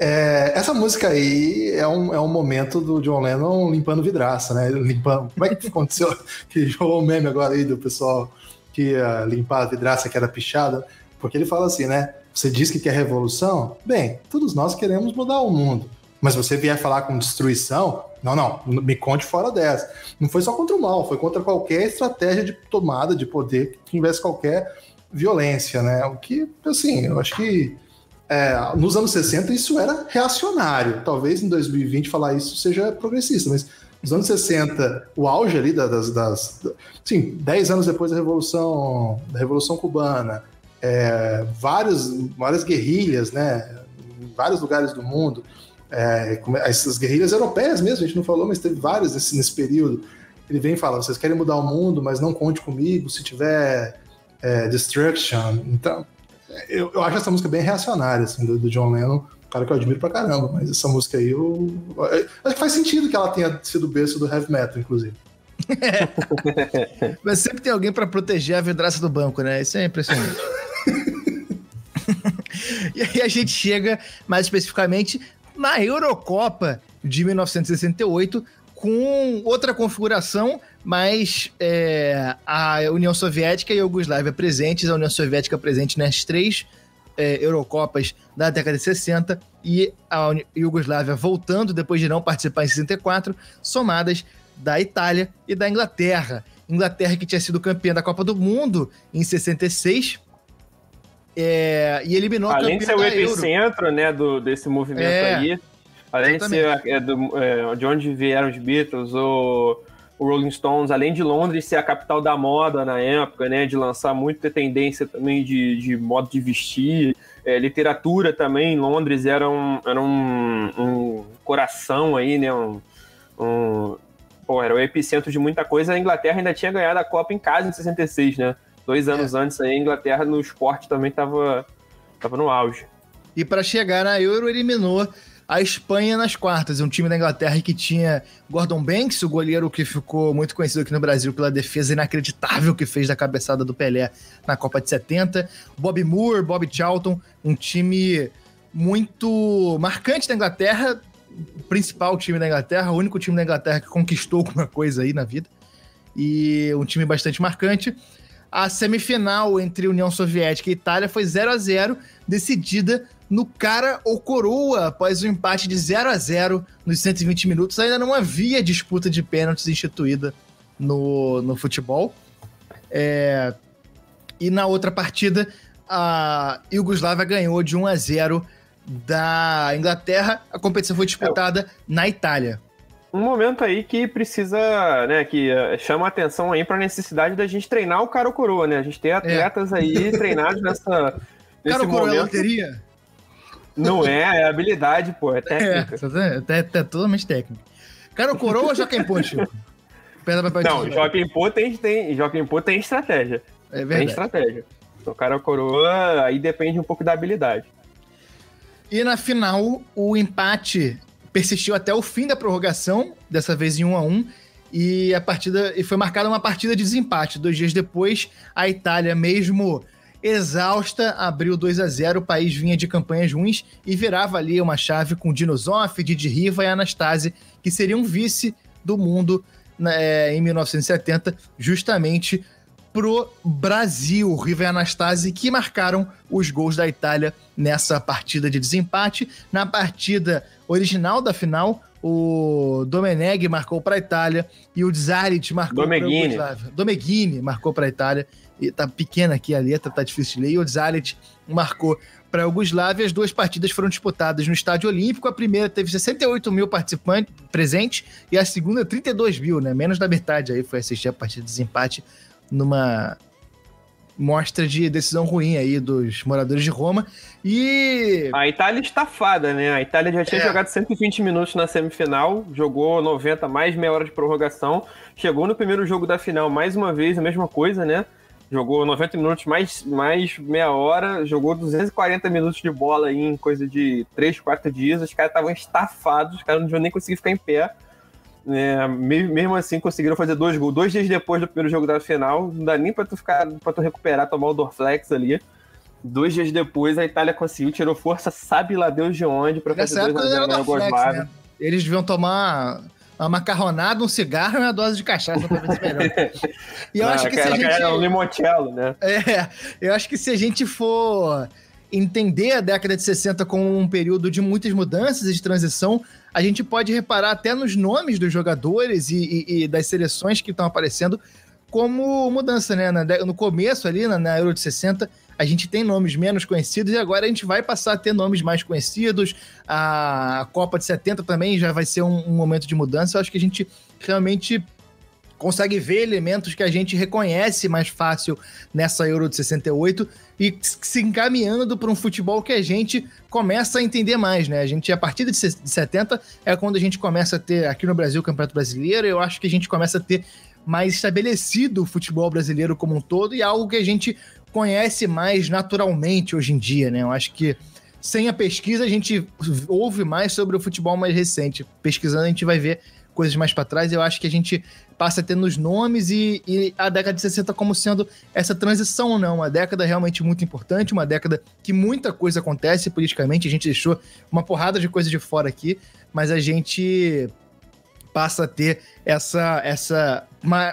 [SPEAKER 3] É, essa música aí é um, é um momento do John Lennon limpando vidraça, né? Limpando. Como é que aconteceu? que jogou o meme agora aí do pessoal que ia limpar a vidraça que era pichada. Porque ele fala assim, né? Você diz que quer revolução? Bem, todos nós queremos mudar o mundo. Mas você vier falar com destruição, não, não, me conte fora dessa. Não foi só contra o mal, foi contra qualquer estratégia de tomada de poder que tivesse qualquer violência, né? O que, assim, eu acho que é, nos anos 60 isso era reacionário. Talvez em 2020 falar isso seja progressista, mas nos anos 60, o auge ali das. das, das sim, 10 anos depois da Revolução, da Revolução Cubana, é, vários, várias guerrilhas, né, em vários lugares do mundo. É, essas guerrilhas europeias mesmo, a gente não falou, mas teve várias nesse, nesse período. Ele vem e fala: vocês querem mudar o mundo, mas não conte comigo se tiver é, destruction. Então, eu, eu, acho essa música bem reacionária, assim, do, do John Lennon cara que eu admiro pra caramba, mas essa música aí eu. Acho que faz sentido que ela tenha sido berço do heavy metal, inclusive.
[SPEAKER 1] mas sempre tem alguém para proteger a vidraça do banco, né? Isso é impressionante. e aí a gente chega mais especificamente na Eurocopa de 1968 com outra configuração, mas é, a União Soviética e a Iugoslávia presentes, a União Soviética presente nas três é, Eurocopas da década de 60 e a Iugoslávia voltando depois de não participar em 64, somadas da Itália e da Inglaterra. Inglaterra que tinha sido campeã da Copa do Mundo em 66 é, e eliminou
[SPEAKER 2] Além de ser o epicentro Euro. né, do, desse movimento é, aí, além exatamente. de ser é, do, é, de onde vieram os Beatles, o, o, Rolling Stones, além de Londres ser a capital da moda na época, né, de lançar muita tendência também de, de modo de vestir, é, literatura também, Londres era um, era um, um coração aí, né, um, um pô, era o epicentro de muita coisa. A Inglaterra ainda tinha ganhado a Copa em casa em 66, né? Dois anos é. antes aí, a Inglaterra no esporte também estava tava no auge.
[SPEAKER 1] E para chegar na Euro, eliminou a Espanha nas quartas. Um time da Inglaterra que tinha Gordon Banks, o goleiro que ficou muito conhecido aqui no Brasil pela defesa inacreditável que fez da cabeçada do Pelé na Copa de 70. Bob Moore, Bob Charlton, um time muito marcante da Inglaterra principal time da Inglaterra, o único time da Inglaterra que conquistou alguma coisa aí na vida. E um time bastante marcante. A semifinal entre União Soviética e Itália foi 0 a 0 decidida no cara ou coroa após o um empate de 0 a 0 nos 120 minutos. Ainda não havia disputa de pênaltis instituída no, no futebol. É... E na outra partida, a Iugoslávia ganhou de 1 a 0 da Inglaterra. A competição foi disputada na Itália
[SPEAKER 2] um momento aí que precisa, né, que uh, chama a atenção aí para a necessidade da gente treinar o cara ou coroa, né? A gente tem atletas é. aí treinados nessa
[SPEAKER 1] nesse cara coroa é loteria?
[SPEAKER 2] Não é, é habilidade, pô, é técnica.
[SPEAKER 1] É, é, é, totalmente técnica. Cara ou coroa ou Joaquim Pô, Chico?
[SPEAKER 2] Não, Joaquim Pô tem, tem, Joaquim Pô tem estratégia. É verdade. Tem estratégia. O cara ou coroa, aí depende um pouco da habilidade.
[SPEAKER 1] E na final, o empate persistiu até o fim da prorrogação, dessa vez em 1 a 1 e a partida e foi marcada uma partida de desempate. Dois dias depois, a Itália, mesmo exausta, abriu 2 a 0 O país vinha de campanhas ruins e virava ali uma chave com Dino Zoff, Didi Riva e Anastase, que seriam vice do mundo né, em 1970, justamente pro Brasil. Riva e Anastasi que marcaram os gols da Itália nessa partida de desempate. Na partida original da final, o Domenech marcou para a Itália e o Zarit marcou para a Yugoslávia. Domeghini marcou para a Itália. E tá pequena aqui a letra, tá difícil de ler. E o Zarit marcou para a Yugoslávia. As duas partidas foram disputadas no Estádio Olímpico. A primeira teve 68 mil participantes presentes e a segunda 32 mil, né? Menos da metade aí foi assistir a partida de desempate numa mostra de decisão ruim aí dos moradores de Roma. E.
[SPEAKER 2] A Itália estafada, né? A Itália já tinha é. jogado 120 minutos na semifinal, jogou 90 mais meia hora de prorrogação, chegou no primeiro jogo da final mais uma vez, a mesma coisa, né? Jogou 90 minutos mais, mais meia hora, jogou 240 minutos de bola aí em coisa de 3, 4 dias. Os caras estavam estafados, os caras não deviam nem conseguir ficar em pé. É, mesmo assim, conseguiram fazer dois gols. Dois dias depois do primeiro jogo da final, não dá nem pra tu ficar, para tu recuperar, tomar o Dorflex ali. Dois dias depois, a Itália conseguiu, tirou força, sabe lá Deus de onde, pra
[SPEAKER 1] Nessa fazer dois a 0 na Né? Eles deviam tomar uma macarronada, um cigarro e uma dose de cachaça pra ver se melhor.
[SPEAKER 2] E eu não, acho que se a gente... É um limoncello, né?
[SPEAKER 1] É, eu acho que se a gente for entender a década de 60 como um período de muitas mudanças e de transição, a gente pode reparar até nos nomes dos jogadores e, e, e das seleções que estão aparecendo como mudança, né? no começo ali, na, Euro de 60, a gente tem nomes menos conhecidos e agora a gente vai passar a ter nomes mais conhecidos. A Copa de 70 também já vai ser um, um momento de mudança. Eu acho que a gente realmente consegue ver elementos que a gente reconhece mais fácil nessa Euro de 68 e se encaminhando para um futebol que a gente começa a entender mais, né? A gente, a partir de 70, é quando a gente começa a ter aqui no Brasil o Campeonato Brasileiro, eu acho que a gente começa a ter mais estabelecido o futebol brasileiro como um todo e algo que a gente conhece mais naturalmente hoje em dia, né? Eu acho que sem a pesquisa a gente ouve mais sobre o futebol mais recente. Pesquisando a gente vai ver coisas mais para trás. Eu acho que a gente passa a ter nos nomes e, e, a década de 60 como sendo essa transição não. Uma década realmente muito importante, uma década que muita coisa acontece politicamente. A gente deixou uma porrada de coisa de fora aqui, mas a gente passa a ter essa, essa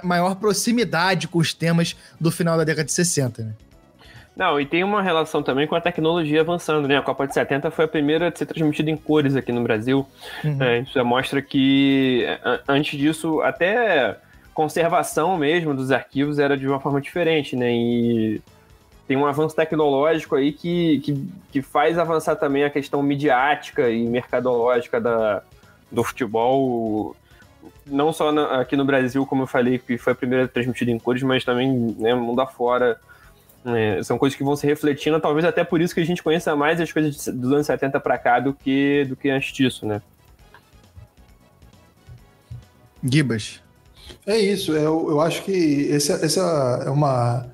[SPEAKER 1] maior proximidade com os temas do final da década de 60, né?
[SPEAKER 2] Não, e tem uma relação também com a tecnologia avançando, né? A Copa de 70 foi a primeira a ser transmitida em cores aqui no Brasil. Uhum. É, isso já mostra que antes disso, até conservação mesmo dos arquivos era de uma forma diferente, né? E tem um avanço tecnológico aí que, que, que faz avançar também a questão midiática e mercadológica da, do futebol, não só na, aqui no Brasil, como eu falei, que foi a primeira transmitida em cores, mas também né, mundo afora. É, são coisas que vão se refletindo, talvez até por isso que a gente conheça mais as coisas dos anos 70 para cá do que, do que antes disso, né?
[SPEAKER 1] Gibas.
[SPEAKER 3] É isso, eu, eu acho que essa, essa é uma,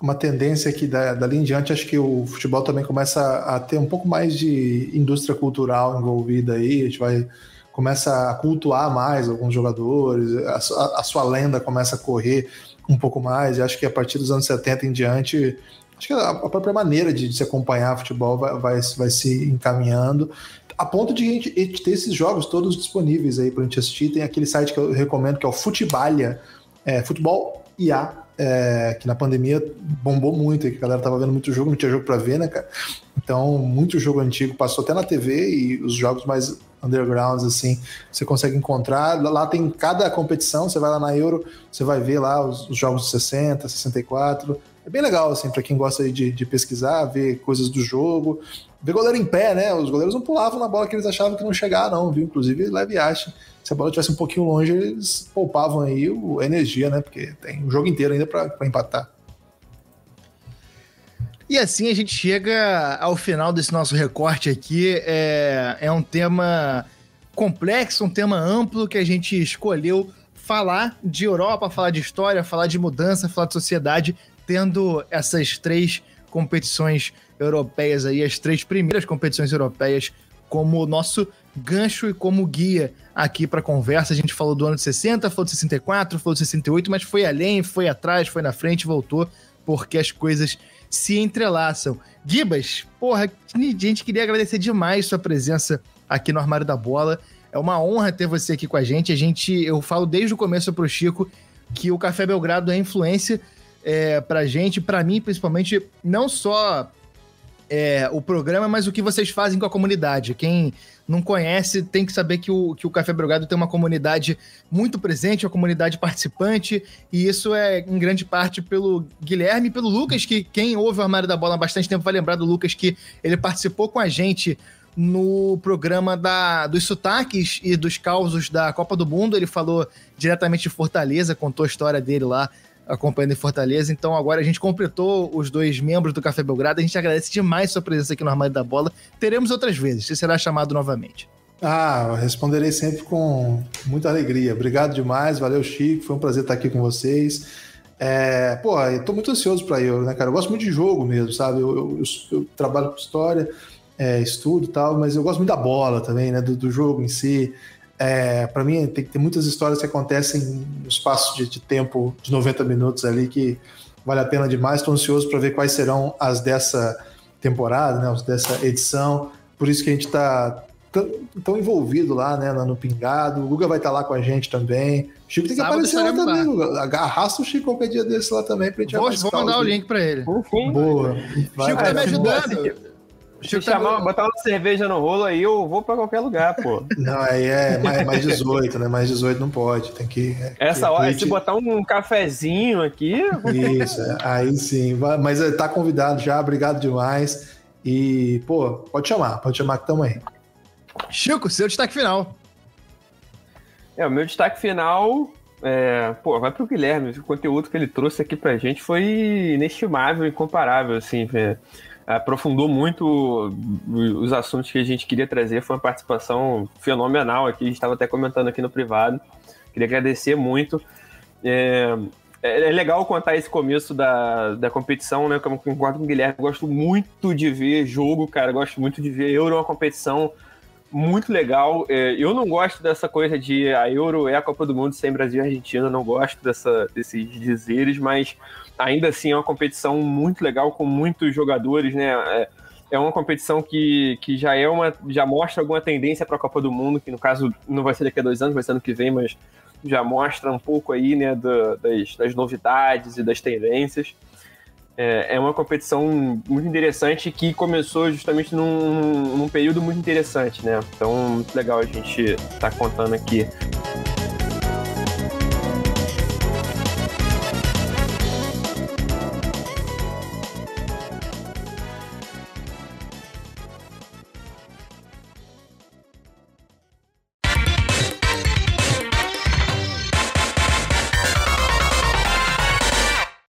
[SPEAKER 3] uma tendência que da, dali em diante acho que o futebol também começa a ter um pouco mais de indústria cultural envolvida aí, a gente vai começa a cultuar mais alguns jogadores, a, a sua lenda começa a correr um pouco mais. E acho que a partir dos anos 70 em diante, acho que a, própria maneira de, de se acompanhar futebol vai, vai, vai se encaminhando. a ponto de a gente, a ter esses jogos todos disponíveis aí pra gente assistir. Tem aquele site que eu recomendo que é o Futebalha, é, Futebol IA, é, que na pandemia bombou muito, que a galera tava vendo muito jogo, não tinha jogo para ver, né, cara? Então, muito jogo antigo passou até na TV e os jogos mais undergrounds, assim, você consegue encontrar. Lá tem cada competição, você vai lá na Euro, você vai ver lá os, os jogos de 60, 64. É bem legal, assim, para quem gosta de, de pesquisar, ver coisas do jogo, ver goleiro em pé, né? Os goleiros não pulavam na bola que eles achavam que não chegava, não, viu? Inclusive, leve acha. Se a bola estivesse um pouquinho longe, eles poupavam aí a energia, né? Porque tem o jogo inteiro ainda para empatar.
[SPEAKER 1] E assim a gente chega ao final desse nosso recorte aqui. É, é um tema complexo, um tema amplo que a gente escolheu falar de Europa, falar de história, falar de mudança, falar de sociedade, tendo essas três competições europeias aí, as três primeiras competições europeias como nosso gancho e como guia aqui para conversa. A gente falou do ano de 60, falou de 64, falou de 68, mas foi além, foi atrás, foi na frente, voltou, porque as coisas se entrelaçam. Gibas, porra, gente queria agradecer demais sua presença aqui no Armário da Bola. É uma honra ter você aqui com a gente. A gente, eu falo desde o começo pro Chico que o Café Belgrado é influência é, pra gente, pra mim principalmente, não só é, o programa, mas o que vocês fazem com a comunidade. Quem não conhece tem que saber que o, que o Café Brugado tem uma comunidade muito presente, uma comunidade participante, e isso é em grande parte pelo Guilherme e pelo Lucas, que quem ouve o Armário da Bola há bastante tempo vai lembrar do Lucas, que ele participou com a gente no programa da, dos sotaques e dos causos da Copa do Mundo. Ele falou diretamente de Fortaleza, contou a história dele lá acompanhando em Fortaleza. Então agora a gente completou os dois membros do Café Belgrado. A gente agradece demais sua presença aqui no Armário da Bola. Teremos outras vezes, você será chamado novamente.
[SPEAKER 3] Ah, responderei sempre com muita alegria. Obrigado demais, valeu, Chico. Foi um prazer estar aqui com vocês. É, pô, eu tô muito ansioso para Euro, né, cara? Eu gosto muito de jogo mesmo, sabe? Eu, eu, eu, eu trabalho com história, é, estudo e tal, mas eu gosto muito da bola também, né? Do, do jogo em si. É, para mim, tem que ter muitas histórias que acontecem no espaço de, de, tempo de 90 minutos ali que vale a pena demais. Estou ansioso para ver quais serão as dessa temporada, né, as dessa edição. Por isso que a gente está tão envolvido lá, né, no Pingado. O Guga vai estar tá lá com a gente também. O Chico tem que Sábado aparecer lá também. Guga. Arrasta o Chico qualquer dia desse lá também pra gente
[SPEAKER 1] Vou, vou mandar o link para ele.
[SPEAKER 3] Boa.
[SPEAKER 1] Vai, Chico tá me ajudando.
[SPEAKER 2] Se chamar, botar uma cerveja no rolo aí, eu vou pra qualquer lugar, pô.
[SPEAKER 3] Não, aí é mais, mais 18, né? Mais 18 não pode. Tem que. É,
[SPEAKER 2] Essa hora, se botar um cafezinho aqui.
[SPEAKER 3] Isso, é, aí sim. Mas é, tá convidado já, obrigado demais. E, pô, pode chamar, pode chamar que tamo aí.
[SPEAKER 1] Chico, seu destaque final.
[SPEAKER 2] É, o meu destaque final. É, pô, vai pro Guilherme. O conteúdo que ele trouxe aqui pra gente foi inestimável, incomparável, assim, velho aprofundou muito os assuntos que a gente queria trazer. Foi uma participação fenomenal aqui. A gente estava até comentando aqui no privado. Queria agradecer muito. É, é, é legal contar esse começo da, da competição, né? Como concordo com o Guilherme, gosto muito de ver jogo, cara. Gosto muito de ver Euro, uma competição muito legal. É, eu não gosto dessa coisa de a Euro é a Copa do Mundo sem Brasil e Argentina, não gosto dessa, desses dizeres, mas ainda assim é uma competição muito legal com muitos jogadores, né? É, é uma competição que, que já é uma já mostra alguma tendência para a Copa do Mundo, que no caso não vai ser daqui a dois anos, vai ser ano que vem, mas já mostra um pouco aí, né, do, das, das novidades e das tendências. É, é uma competição muito interessante que começou justamente num, num período muito interessante, né? Então, muito legal a gente estar tá contando aqui